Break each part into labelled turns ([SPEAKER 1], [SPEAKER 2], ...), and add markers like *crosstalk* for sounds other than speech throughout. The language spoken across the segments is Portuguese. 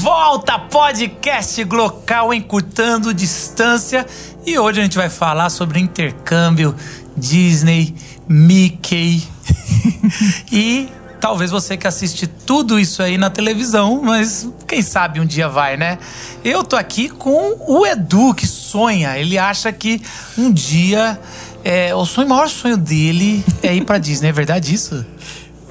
[SPEAKER 1] volta, podcast Glocal encurtando distância. E hoje a gente vai falar sobre intercâmbio Disney, Mickey. *laughs* e talvez você que assiste tudo isso aí na televisão, mas quem sabe um dia vai, né? Eu tô aqui com o Edu, que sonha. Ele acha que um dia. É, o sonho, o maior sonho dele é ir pra Disney. É verdade isso?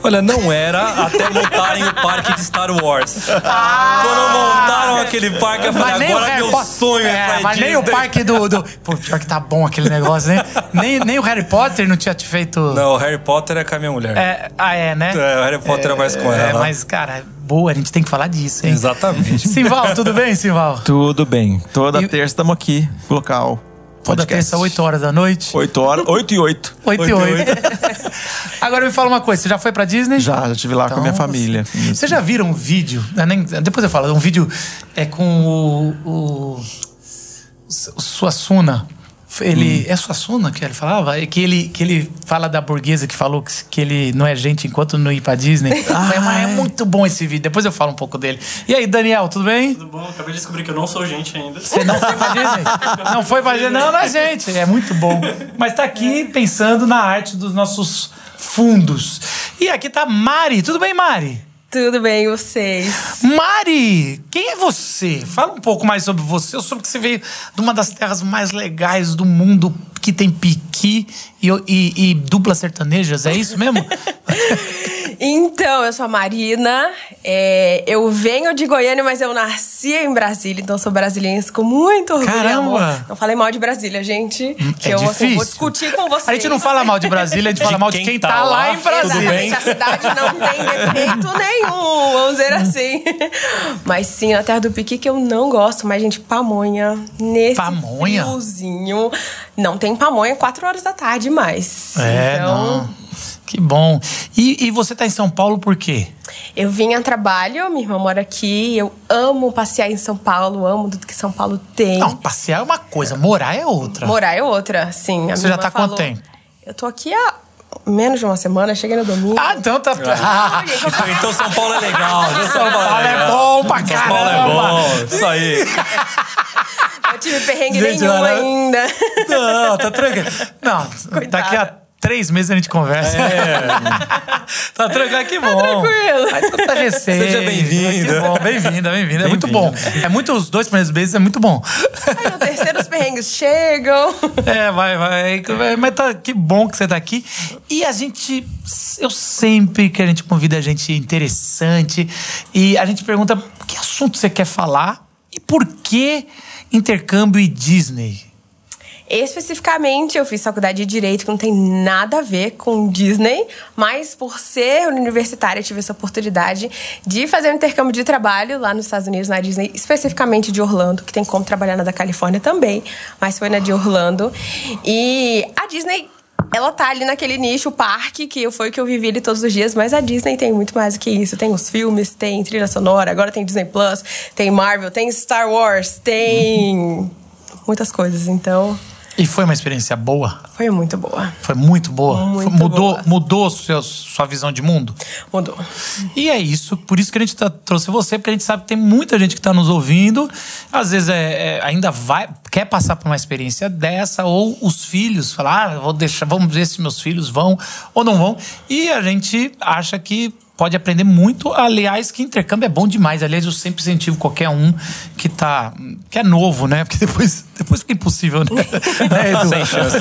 [SPEAKER 2] Olha, não era até montarem o parque de Star Wars. Ah, Quando montaram aquele parque, eu falei, agora meu po sonho é, é pra
[SPEAKER 1] Mas nem o parque do, do... Pô, pior que tá bom aquele negócio, né? nem, nem o Harry Potter não tinha te feito...
[SPEAKER 2] Não, o Harry Potter é com a minha mulher.
[SPEAKER 1] É, ah, é, né?
[SPEAKER 2] É, o Harry Potter é, é mais com ela.
[SPEAKER 1] É, mas, cara, boa, a gente tem que falar disso, hein?
[SPEAKER 2] Exatamente.
[SPEAKER 1] Simval, tudo bem, Simval?
[SPEAKER 3] Tudo bem. Toda e... terça estamos aqui, local.
[SPEAKER 1] Toda terça, 8 horas da noite.
[SPEAKER 3] 8 horas, 8 e 8.
[SPEAKER 1] 8 *laughs* e 8. *laughs* Agora me fala uma coisa, você já foi pra Disney?
[SPEAKER 3] Já, já estive lá então, com a minha família.
[SPEAKER 1] Vocês já viram um vídeo? Né, depois eu falo, um vídeo é com o, o, o Suassuna ele hum. é Suassuna que ele falava, é que ele que ele fala da burguesa que falou que, que ele não é gente enquanto não ir para Disney. *laughs* ah, é, mas é muito bom esse vídeo. Depois eu falo um pouco dele. E aí, Daniel, tudo bem?
[SPEAKER 4] Tudo bom. Acabei de descobrir que eu não sou gente ainda.
[SPEAKER 1] Você não foi para Disney? *laughs* não foi para Disney? Não, não é gente. É muito bom. Mas tá aqui pensando na arte dos nossos fundos. E aqui tá Mari. Tudo bem, Mari?
[SPEAKER 5] Tudo bem, vocês?
[SPEAKER 1] Mari, quem é você? Fala um pouco mais sobre você. Eu soube que você veio de uma das terras mais legais do mundo, que tem piqui e, e, e duplas sertanejas, é isso mesmo? *laughs*
[SPEAKER 5] então, eu sou a Marina, é, eu venho de Goiânia, mas eu nasci em Brasília, então sou brasiliense com muito orgulho
[SPEAKER 1] Caramba!
[SPEAKER 5] Não falei mal de Brasília, gente, hum, que é eu assim, vou discutir com vocês.
[SPEAKER 1] A gente não fala mal de Brasília, a gente fala mal de quem tá, tá lá, em Brasília.
[SPEAKER 5] Exatamente, a cidade não tem defeito nenhum, vamos dizer assim. Mas sim, na terra do piqui que eu não gosto, mas gente, pamonha, nesse pamonha? friozinho, não tem pamonha quatro horas da tarde mais.
[SPEAKER 1] É, então... Não. Que bom. E, e você está em São Paulo por quê?
[SPEAKER 5] Eu vim a trabalho, minha irmã mora aqui, eu amo passear em São Paulo, amo tudo que São Paulo tem.
[SPEAKER 1] Não, passear é uma coisa, morar é outra.
[SPEAKER 5] Morar é outra, sim.
[SPEAKER 1] A você já está quanto tempo?
[SPEAKER 5] Eu tô aqui há menos de uma semana, cheguei no domingo.
[SPEAKER 1] Ah, então tá. *laughs* Ah,
[SPEAKER 2] então São Paulo é legal.
[SPEAKER 1] São Paulo é, é bom pra caramba. São Paulo é bom.
[SPEAKER 2] Isso aí. *laughs*
[SPEAKER 5] Não tive perrengue Gente, nenhum ainda.
[SPEAKER 1] Não, tá tranquilo. Não, Coitado. daqui a três meses a gente conversa. É. tá tranquilo, que bom. Tá
[SPEAKER 5] tranquilo.
[SPEAKER 1] Aí tá recente.
[SPEAKER 2] Seja bem-vinda.
[SPEAKER 1] Bem-vinda, bem-vinda. É muito bom. É muito, os dois primeiros meses é muito bom.
[SPEAKER 5] Aí no terceiro os perrengues chegam.
[SPEAKER 1] É, vai, vai. Mas tá, que bom que você tá aqui. E a gente, eu sempre que a gente convida a gente interessante e a gente pergunta que assunto você quer falar e por que intercâmbio e Disney?
[SPEAKER 5] Especificamente, eu fiz faculdade de Direito, que não tem nada a ver com Disney, mas por ser universitária, tive essa oportunidade de fazer um intercâmbio de trabalho lá nos Estados Unidos, na Disney, especificamente de Orlando, que tem como trabalhar na da Califórnia também, mas foi na de Orlando. E a Disney ela tá ali naquele nicho, o parque, que foi o que eu vivi ali todos os dias, mas a Disney tem muito mais do que isso. Tem os filmes, tem trilha sonora, agora tem Disney Plus, tem Marvel, tem Star Wars, tem muitas coisas. Então,
[SPEAKER 1] e foi uma experiência boa?
[SPEAKER 5] Foi muito boa.
[SPEAKER 1] Foi muito boa?
[SPEAKER 5] Muito
[SPEAKER 1] mudou
[SPEAKER 5] boa.
[SPEAKER 1] mudou sua, sua visão de mundo?
[SPEAKER 5] Mudou.
[SPEAKER 1] E é isso, por isso que a gente tá, trouxe você, porque a gente sabe que tem muita gente que está nos ouvindo, às vezes é, é, ainda vai, quer passar por uma experiência dessa, ou os filhos, falar, ah, vou deixar, vamos ver se meus filhos vão ou não vão. E a gente acha que pode aprender muito. Aliás, que intercâmbio é bom demais. Aliás, eu sempre incentivo qualquer um que tá. que é novo, né? Porque depois, depois fica impossível, né? *laughs*
[SPEAKER 2] né Sem chance.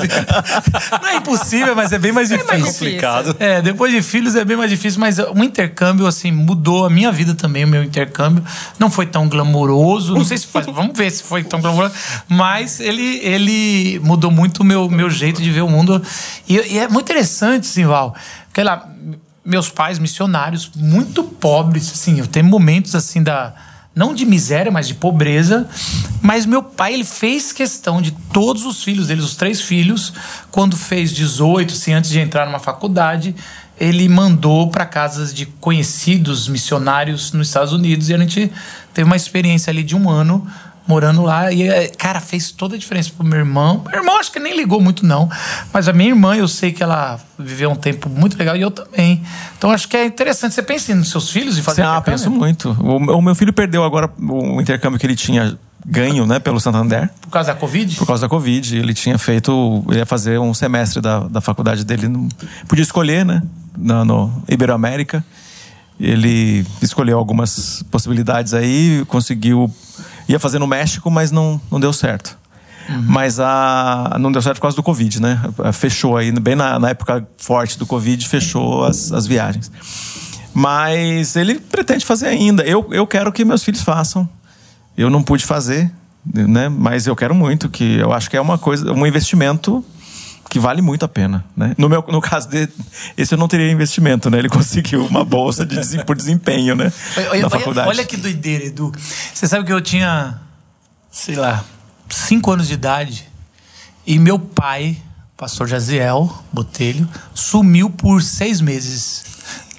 [SPEAKER 1] Não é impossível, mas é bem mais difícil. É
[SPEAKER 2] mais complicado.
[SPEAKER 1] É, depois de filhos é bem mais difícil, mas um intercâmbio, assim, mudou a minha vida também, o meu intercâmbio. Não foi tão glamouroso. Não sei se foi. vamos ver se foi tão glamouroso. Mas ele, ele mudou muito o meu, meu jeito de ver o mundo. E, e é muito interessante, Simval. Porque lá meus pais missionários muito pobres, assim, eu tenho momentos assim da não de miséria, mas de pobreza. Mas meu pai, ele fez questão de todos os filhos deles, os três filhos, quando fez 18, assim, antes de entrar numa faculdade, ele mandou para casas de conhecidos missionários nos Estados Unidos e a gente teve uma experiência ali de um ano morando lá. E, é, cara, fez toda a diferença pro meu irmão. Meu irmão acho que nem ligou muito, não. Mas a minha irmã, eu sei que ela viveu um tempo muito legal e eu também. Então acho que é interessante. Você pensa nos seus filhos e fazer
[SPEAKER 3] Ah, penso muito. O, o meu filho perdeu agora o intercâmbio que ele tinha ganho, né, pelo Santander.
[SPEAKER 1] Por causa da Covid?
[SPEAKER 3] Por causa da Covid. Ele tinha feito. Ele ia fazer um semestre da, da faculdade dele. Não, podia escolher, né? No, no Iberoamérica. Ele escolheu algumas possibilidades aí, conseguiu. Ia fazer no México, mas não, não deu certo. Uhum. Mas a, não deu certo por causa do Covid, né? Fechou aí, bem na, na época forte do Covid, fechou as, as viagens. Mas ele pretende fazer ainda. Eu, eu quero que meus filhos façam. Eu não pude fazer, né? Mas eu quero muito, que eu acho que é uma coisa, um investimento que vale muito a pena, né? No meu no caso dele, esse eu não teria investimento, né? Ele *laughs* conseguiu uma bolsa de, por desempenho, né?
[SPEAKER 1] Olha, na faculdade. Olha, olha que doideira, Edu. Você sabe que eu tinha, sei lá, cinco anos de idade e meu pai, pastor Jaziel Botelho, sumiu por seis meses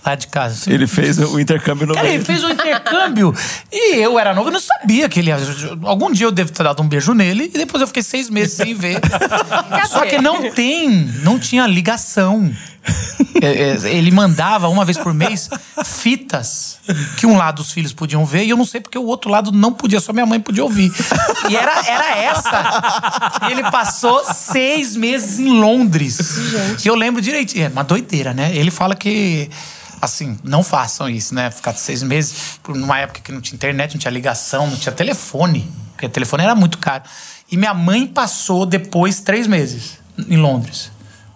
[SPEAKER 1] lá de casa.
[SPEAKER 3] Ele fez o intercâmbio no
[SPEAKER 1] Cara, ele fez o intercâmbio. *laughs* e eu era novo, eu não sabia que ele. Algum dia eu devo ter dado um beijo nele e depois eu fiquei seis meses sem ver. *laughs* Só que não tem, não tinha ligação. *laughs* É, é, ele mandava uma vez por mês fitas que um lado os filhos podiam ver e eu não sei porque o outro lado não podia, só minha mãe podia ouvir. E era, era essa. E ele passou seis meses em Londres. Gente. E eu lembro direitinho. É uma doideira, né? Ele fala que assim, não façam isso, né? Ficar seis meses, por numa época que não tinha internet, não tinha ligação, não tinha telefone, porque o telefone era muito caro. E minha mãe passou depois três meses em Londres.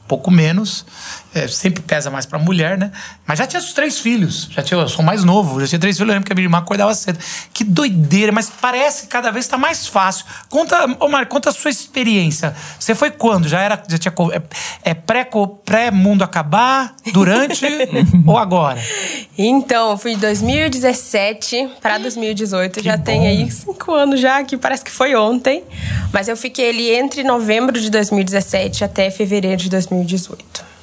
[SPEAKER 1] Pouco menos é, sempre pesa mais pra mulher, né? Mas já tinha os três filhos. Já tinha, eu sou mais novo, já tinha três filhos. Eu lembro que a minha irmã acordava cedo. Que doideira, mas parece que cada vez está mais fácil. Conta, Omar, conta a sua experiência. Você foi quando? Já era. Já tinha. É, é pré-mundo pré acabar? Durante? *laughs* ou agora?
[SPEAKER 5] Então, eu fui de 2017 para 2018. Que já bom. tem aí cinco anos já, que parece que foi ontem. Mas eu fiquei ali entre novembro de 2017 até fevereiro de 2018.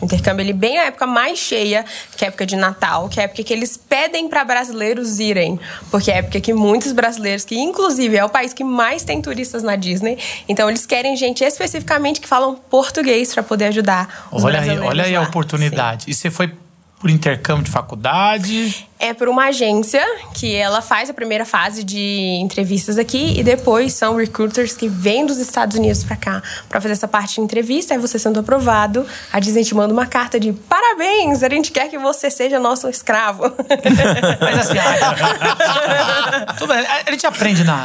[SPEAKER 5] O intercâmbio ele bem a época mais cheia, que é a época de Natal, que é a época que eles pedem para brasileiros irem, porque é a época que muitos brasileiros, que inclusive é o país que mais tem turistas na Disney, então eles querem gente especificamente que falam português para poder ajudar os
[SPEAKER 1] olha
[SPEAKER 5] brasileiros.
[SPEAKER 1] Aí, olha aí
[SPEAKER 5] lá.
[SPEAKER 1] a oportunidade. Sim. E você foi por intercâmbio de faculdade?
[SPEAKER 5] É por uma agência que ela faz a primeira fase de entrevistas aqui e depois são recruiters que vêm dos Estados Unidos para cá para fazer essa parte de entrevista. Aí você sendo aprovado, a Disney te manda uma carta de parabéns, a gente quer que você seja nosso escravo. *laughs*
[SPEAKER 1] Mas assim, *laughs* a, a gente aprende na,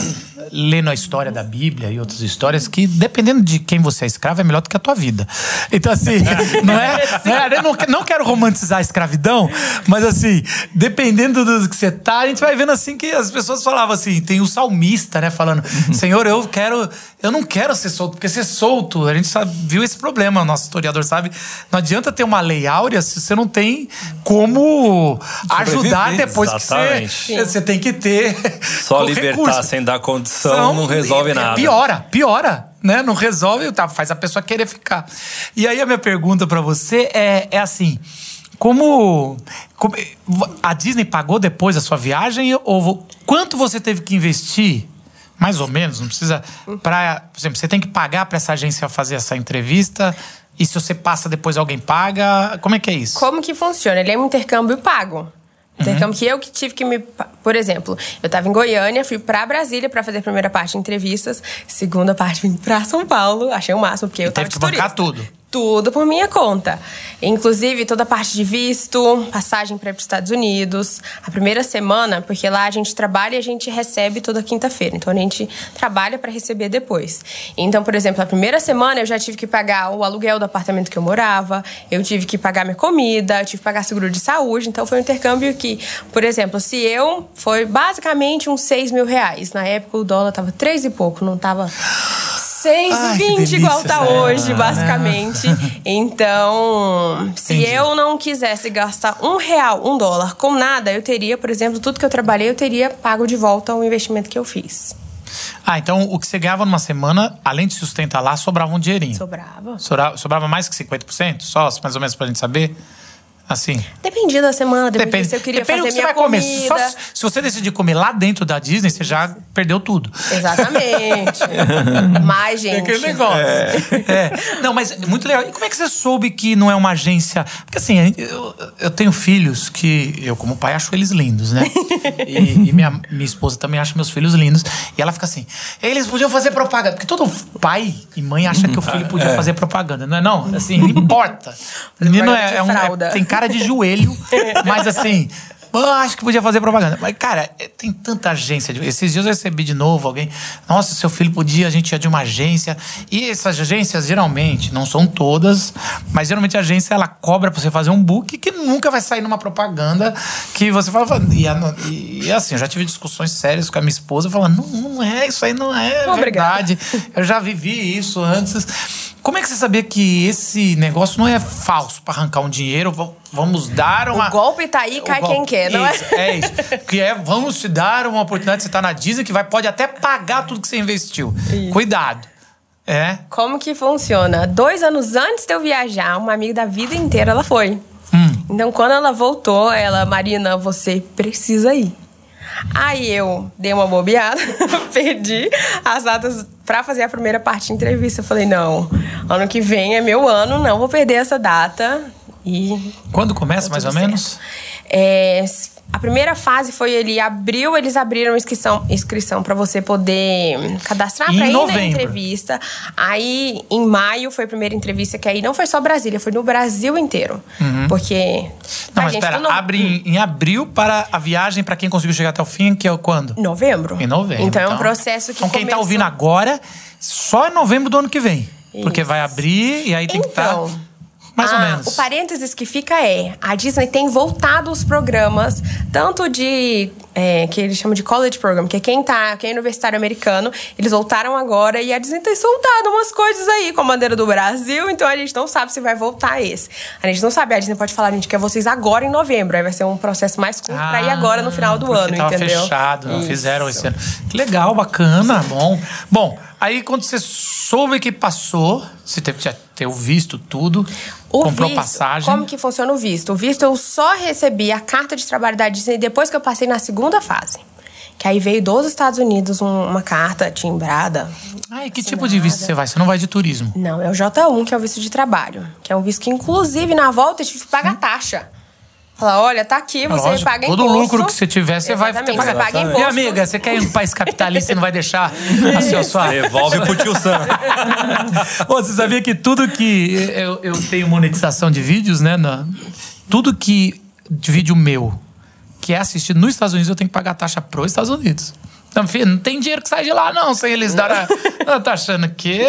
[SPEAKER 1] lendo a história da Bíblia e outras histórias que dependendo de quem você é escravo é melhor do que a tua vida. Então assim, *laughs* não é, não é eu não, não quero romantizar a escravidão, mas assim, dependendo dependendo do que você tá, a gente vai vendo assim que as pessoas falavam assim, tem o salmista, né, falando, uhum. Senhor, eu quero, eu não quero ser solto, porque ser solto, a gente sabe, viu esse problema, o nosso historiador sabe, não adianta ter uma lei áurea se você não tem como ajudar depois Exatamente. que você, você tem que ter
[SPEAKER 2] Só libertar recurso. sem dar condição não, não resolve nada.
[SPEAKER 1] Piora, piora. Né? Não resolve, tá, faz a pessoa querer ficar. E aí a minha pergunta para você é, é assim: como, como, a Disney pagou depois a sua viagem ou quanto você teve que investir? Mais ou menos, não precisa para, por exemplo, você tem que pagar para essa agência fazer essa entrevista e se você passa depois alguém paga, como é que é isso?
[SPEAKER 5] Como que funciona? Ele é um intercâmbio pago. Intercâmbio uhum. que eu que tive que me. Por exemplo, eu estava em Goiânia, fui para Brasília para fazer a primeira parte de entrevistas, segunda parte vim para São Paulo, achei o máximo, porque eu tava
[SPEAKER 1] teve que bancar tudo
[SPEAKER 5] tudo por minha conta. Inclusive, toda a parte de visto, passagem para os Estados Unidos. A primeira semana, porque lá a gente trabalha e a gente recebe toda quinta-feira. Então, a gente trabalha para receber depois. Então, por exemplo, a primeira semana eu já tive que pagar o aluguel do apartamento que eu morava, eu tive que pagar minha comida, eu tive que pagar seguro de saúde. Então, foi um intercâmbio que, por exemplo, se eu... Foi basicamente uns 6 mil reais. Na época, o dólar tava 3 e pouco, não tava 6,20 igual tá hoje, basicamente. Então, se Entendi. eu não quisesse gastar um real, um dólar com nada, eu teria, por exemplo, tudo que eu trabalhei, eu teria pago de volta o investimento que eu fiz.
[SPEAKER 1] Ah, então o que você ganhava numa semana, além de sustentar lá, sobrava um dinheirinho.
[SPEAKER 5] Sobrava.
[SPEAKER 1] Sobrava, sobrava mais que 50%? Só, mais ou menos, pra gente saber? Assim.
[SPEAKER 5] Dependia da semana, dependia
[SPEAKER 1] Depende,
[SPEAKER 5] se eu queria
[SPEAKER 1] depende
[SPEAKER 5] fazer
[SPEAKER 1] do que você
[SPEAKER 5] minha
[SPEAKER 1] vai comer.
[SPEAKER 5] comida.
[SPEAKER 1] Só se- você decidir comer lá dentro da Disney, você já perdeu tudo.
[SPEAKER 5] Exatamente. *laughs* Mas, gente.
[SPEAKER 1] É aquele negócio. É. Não, mas é muito legal. E como é que você soube que não é uma agência? Porque assim, eu, eu tenho filhos que eu, como pai, acho eles lindos, né? *laughs* E, e minha, minha esposa também acha meus filhos lindos. E ela fica assim: eles podiam fazer propaganda. Porque todo pai e mãe acha que o filho podia *laughs* fazer propaganda, não é? Não, assim, não importa. O menino é,
[SPEAKER 5] de
[SPEAKER 1] é um, é-
[SPEAKER 5] fralda.
[SPEAKER 1] tem cara de joelho, *laughs* mas assim. Acho que podia fazer propaganda. Mas, cara, é- tem tanta agência. Esses dias eu recebi de novo alguém. Nossa, seu filho podia, a gente ia de uma agência. E essas agências, geralmente, não são todas, mas geralmente a agência ela cobra pra você fazer um book que nunca vai sair numa propaganda que você fala. E, e, e assim, eu já tive discussões sérias com a minha esposa falando: não, não é, isso aí não é
[SPEAKER 5] Obrigada.
[SPEAKER 1] verdade. Eu já vivi isso antes. Como é que você sabia que esse negócio não é falso para arrancar um dinheiro? Vamos dar uma.
[SPEAKER 5] O golpe tá aí,
[SPEAKER 1] O
[SPEAKER 5] cai
[SPEAKER 1] golpe.
[SPEAKER 5] quem quer, não
[SPEAKER 1] isso,
[SPEAKER 5] é?
[SPEAKER 1] É isso. Que é, vamos te dar uma oportunidade de você estar na Disney que vai, pode até pagar tudo que você investiu. Cuidado. É.
[SPEAKER 5] Como que funciona? Dois anos antes de eu viajar, uma amiga da vida inteira, ela foi.
[SPEAKER 1] Hum.
[SPEAKER 5] Então, quando ela voltou, ela, Marina, você precisa ir. Aí eu dei uma bobeada, *laughs* perdi as datas pra fazer a primeira parte de entrevista. Eu falei, não, ano que vem é meu ano, não vou perder essa data. E
[SPEAKER 1] Quando começa, mais ou
[SPEAKER 5] tudo
[SPEAKER 1] menos?
[SPEAKER 5] certo. É, a primeira fase foi ele abriu, eles abriram inscrição, inscrição para você poder cadastrar para ir na
[SPEAKER 1] novembro.
[SPEAKER 5] entrevista. Aí em maio foi a primeira entrevista que aí não foi só Brasília, foi no Brasil inteiro, porque
[SPEAKER 1] Uhum. Não,
[SPEAKER 5] a
[SPEAKER 1] mas
[SPEAKER 5] gente
[SPEAKER 1] espera,
[SPEAKER 5] não-
[SPEAKER 1] abre em, em abril para a viagem para quem conseguiu chegar até o fim, que é quando?
[SPEAKER 5] novembro.
[SPEAKER 1] Em novembro.
[SPEAKER 5] Então, é um processo que
[SPEAKER 1] Então quem tá
[SPEAKER 5] começou-
[SPEAKER 1] ouvindo agora, só em novembro do ano que vem. Porque vai abrir e aí tem que estar.
[SPEAKER 5] Então,
[SPEAKER 1] Mais ou menos.
[SPEAKER 5] O parênteses que fica é: a Disney tem voltado os programas, tanto de. É, que eles chamam de college program, que é quem tá, quem é universitário americano, eles voltaram agora e a Disney tem soltado umas coisas aí com a bandeira do Brasil, então a gente não sabe se vai voltar esse. A gente não sabe, a Disney pode falar, a gente quer vocês agora em novembro, aí vai ser um processo mais curto pra ir agora no final do
[SPEAKER 1] Ah,
[SPEAKER 5] ano,
[SPEAKER 1] tava
[SPEAKER 5] entendeu?
[SPEAKER 1] fechado, não
[SPEAKER 5] Isso.
[SPEAKER 1] fizeram esse ano. Que legal, bacana, bom. Bom, aí quando você soube que passou, você teve que já ter o visto tudo,
[SPEAKER 5] O
[SPEAKER 1] comprou
[SPEAKER 5] visto,
[SPEAKER 1] passagem.
[SPEAKER 5] Como que funciona o visto? O visto eu só recebi a carta de trabalho da Disney depois que eu passei na segunda fase. Que aí veio dos Estados Unidos um- uma carta timbrada.
[SPEAKER 1] Ai, que tipo de visto você vai? Você não vai de turismo.
[SPEAKER 5] Não, é o J1, que é o visto de trabalho. Que é um visto que, inclusive, na volta eu tive que pagar taxa. Falar, olha, tá aqui, você
[SPEAKER 1] Lógico,
[SPEAKER 5] paga
[SPEAKER 1] todo
[SPEAKER 5] imposto.
[SPEAKER 1] lucro que você tiver, você vai ter que pagar.
[SPEAKER 5] você paga
[SPEAKER 1] Minha
[SPEAKER 5] imposto.
[SPEAKER 1] amiga, você quer ir em um país capitalista e não vai deixar a *laughs* sua... sua...
[SPEAKER 2] Devolve pro tio Sam. *laughs*
[SPEAKER 1] Você sabia que tudo que eu, eu tenho monetização de vídeos, né? na- tudo que de vídeo meu que assistido nos Estados Unidos, eu tenho que pagar taxa pros Estados Unidos. Então, filho, não tem dinheiro que sai de lá, não, sem eles darem. a- *laughs* Ah, tá achando que.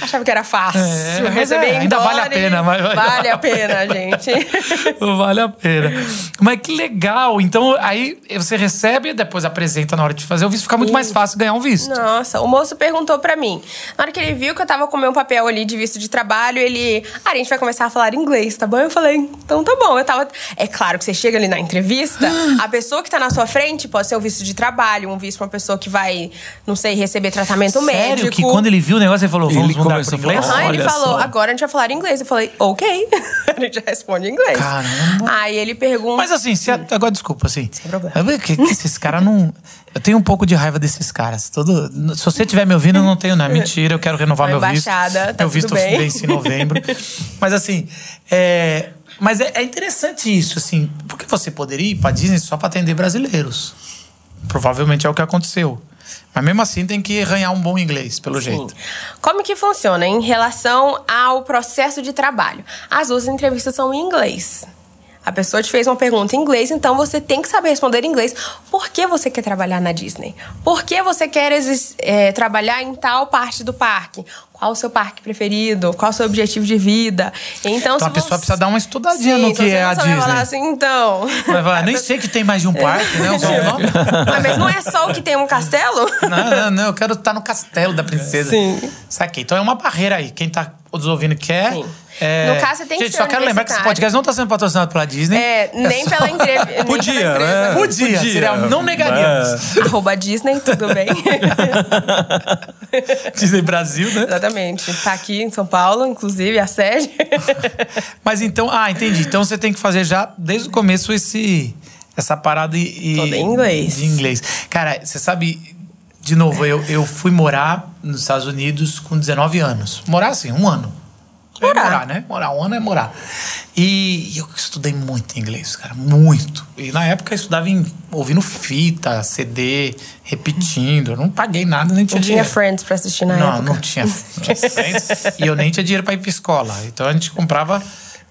[SPEAKER 5] Achava que era fácil.
[SPEAKER 1] É,
[SPEAKER 5] receber
[SPEAKER 1] é, ainda vale a pena, mas-
[SPEAKER 5] Vale a *laughs* pena, gente. *laughs*
[SPEAKER 1] vale a pena. Mas que legal. Então, aí você recebe, depois apresenta na hora de fazer o visto, fica muito mais fácil ganhar um visto.
[SPEAKER 5] Nossa, o moço perguntou pra mim. Na hora que ele viu que eu tava com o meu papel ali de visto de trabalho, ele. Ah, a gente vai começar a falar inglês, tá bom? Eu falei, então tá bom. Eu tava. É claro que você chega ali na entrevista, *gasps* a pessoa que tá na sua frente pode ser um visto de trabalho, um visto pra uma pessoa que vai, não sei, receber tratamento
[SPEAKER 1] Sério
[SPEAKER 5] médico.
[SPEAKER 1] que quando ele viu o negócio, ele falou: vamos
[SPEAKER 3] Ele
[SPEAKER 1] mudar
[SPEAKER 3] começou
[SPEAKER 1] pro inglês?
[SPEAKER 5] Aham, ele falou,
[SPEAKER 3] só.
[SPEAKER 5] agora a gente vai falar inglês. Eu falei, ok. *laughs* a gente responde em inglês.
[SPEAKER 1] Caramba.
[SPEAKER 5] Aí ele pergunta.
[SPEAKER 1] Mas assim, se a- agora desculpa, assim.
[SPEAKER 5] Sem problema.
[SPEAKER 1] Vejo que, que esses caras não. Eu tenho um pouco de raiva desses caras. Todo, se você estiver me ouvindo, eu não tenho, não. É Mentira, eu quero renovar meu visto.
[SPEAKER 5] tá
[SPEAKER 1] meu visto
[SPEAKER 5] tudo bem.
[SPEAKER 1] vence em novembro. *laughs* Mas assim, é, mas é, é interessante isso, assim. Porque você poderia ir pra Disney só pra atender brasileiros. Provavelmente é o que aconteceu. Mas mesmo assim tem que arranhar um bom inglês, pelo jeito.
[SPEAKER 5] Como que funciona em relação ao processo de trabalho? As duas entrevistas são em inglês. A pessoa te fez uma pergunta em inglês, então você tem que saber responder em inglês. Por que você quer trabalhar na Disney? Por que você quer é, trabalhar em tal parte do parque? Qual o seu parque preferido? Qual o seu objetivo de vida? Então,
[SPEAKER 1] Então
[SPEAKER 5] se
[SPEAKER 1] a pessoa
[SPEAKER 5] você-
[SPEAKER 1] precisa dar uma estudadinha
[SPEAKER 5] Sim,
[SPEAKER 1] no
[SPEAKER 5] se
[SPEAKER 1] que é
[SPEAKER 5] não
[SPEAKER 1] a Disney.
[SPEAKER 5] falar assim, então.
[SPEAKER 1] Mas vai, nem sei que tem mais de um parque, né? O nome?
[SPEAKER 5] Ah, Mas não é só o que tem um castelo?
[SPEAKER 1] Não, não, não, eu quero estar no castelo da princesa.
[SPEAKER 5] Sim.
[SPEAKER 1] Saquei. Então é uma barreira aí. Quem tá os ouvindo quer.
[SPEAKER 5] Sim.
[SPEAKER 1] É...
[SPEAKER 5] No caso, você tem que
[SPEAKER 1] Gente,
[SPEAKER 5] ser
[SPEAKER 1] só quero lembrar que esse podcast não está sendo patrocinado pela Disney.
[SPEAKER 5] É, nem
[SPEAKER 1] só-
[SPEAKER 5] pela entrevista. *laughs* nem
[SPEAKER 2] Podia,
[SPEAKER 5] pela empresa.
[SPEAKER 2] né?
[SPEAKER 1] Podia,
[SPEAKER 2] Podia.
[SPEAKER 1] seria, não negaríamos.
[SPEAKER 5] Arroba Disney, tudo bem? *laughs*
[SPEAKER 1] Disney Brasil, né?
[SPEAKER 5] Exatamente. Tá aqui em São Paulo, inclusive, a sede. *laughs*
[SPEAKER 1] Mas então, ah, entendi. Então você tem que fazer já desde o começo esse essa parada e-
[SPEAKER 5] Toda em inglês.
[SPEAKER 1] de inglês. Cara, você sabe, de novo, eu, eu fui morar nos Estados Unidos com 19 anos. Morar assim, um ano. É
[SPEAKER 5] Morar.
[SPEAKER 1] morar, né? Morar, um ano é morar. E eu estudei muito inglês, cara, muito. E na época eu estudava em, ouvindo fita, CD, repetindo. Eu não paguei nada, nem tinha
[SPEAKER 5] Não tinha
[SPEAKER 1] dinheiro.
[SPEAKER 5] Friends pra assistir na
[SPEAKER 1] não,
[SPEAKER 5] época.
[SPEAKER 1] não tinha. tinha Friends, e eu nem tinha dinheiro pra ir pra escola. Então a gente comprava.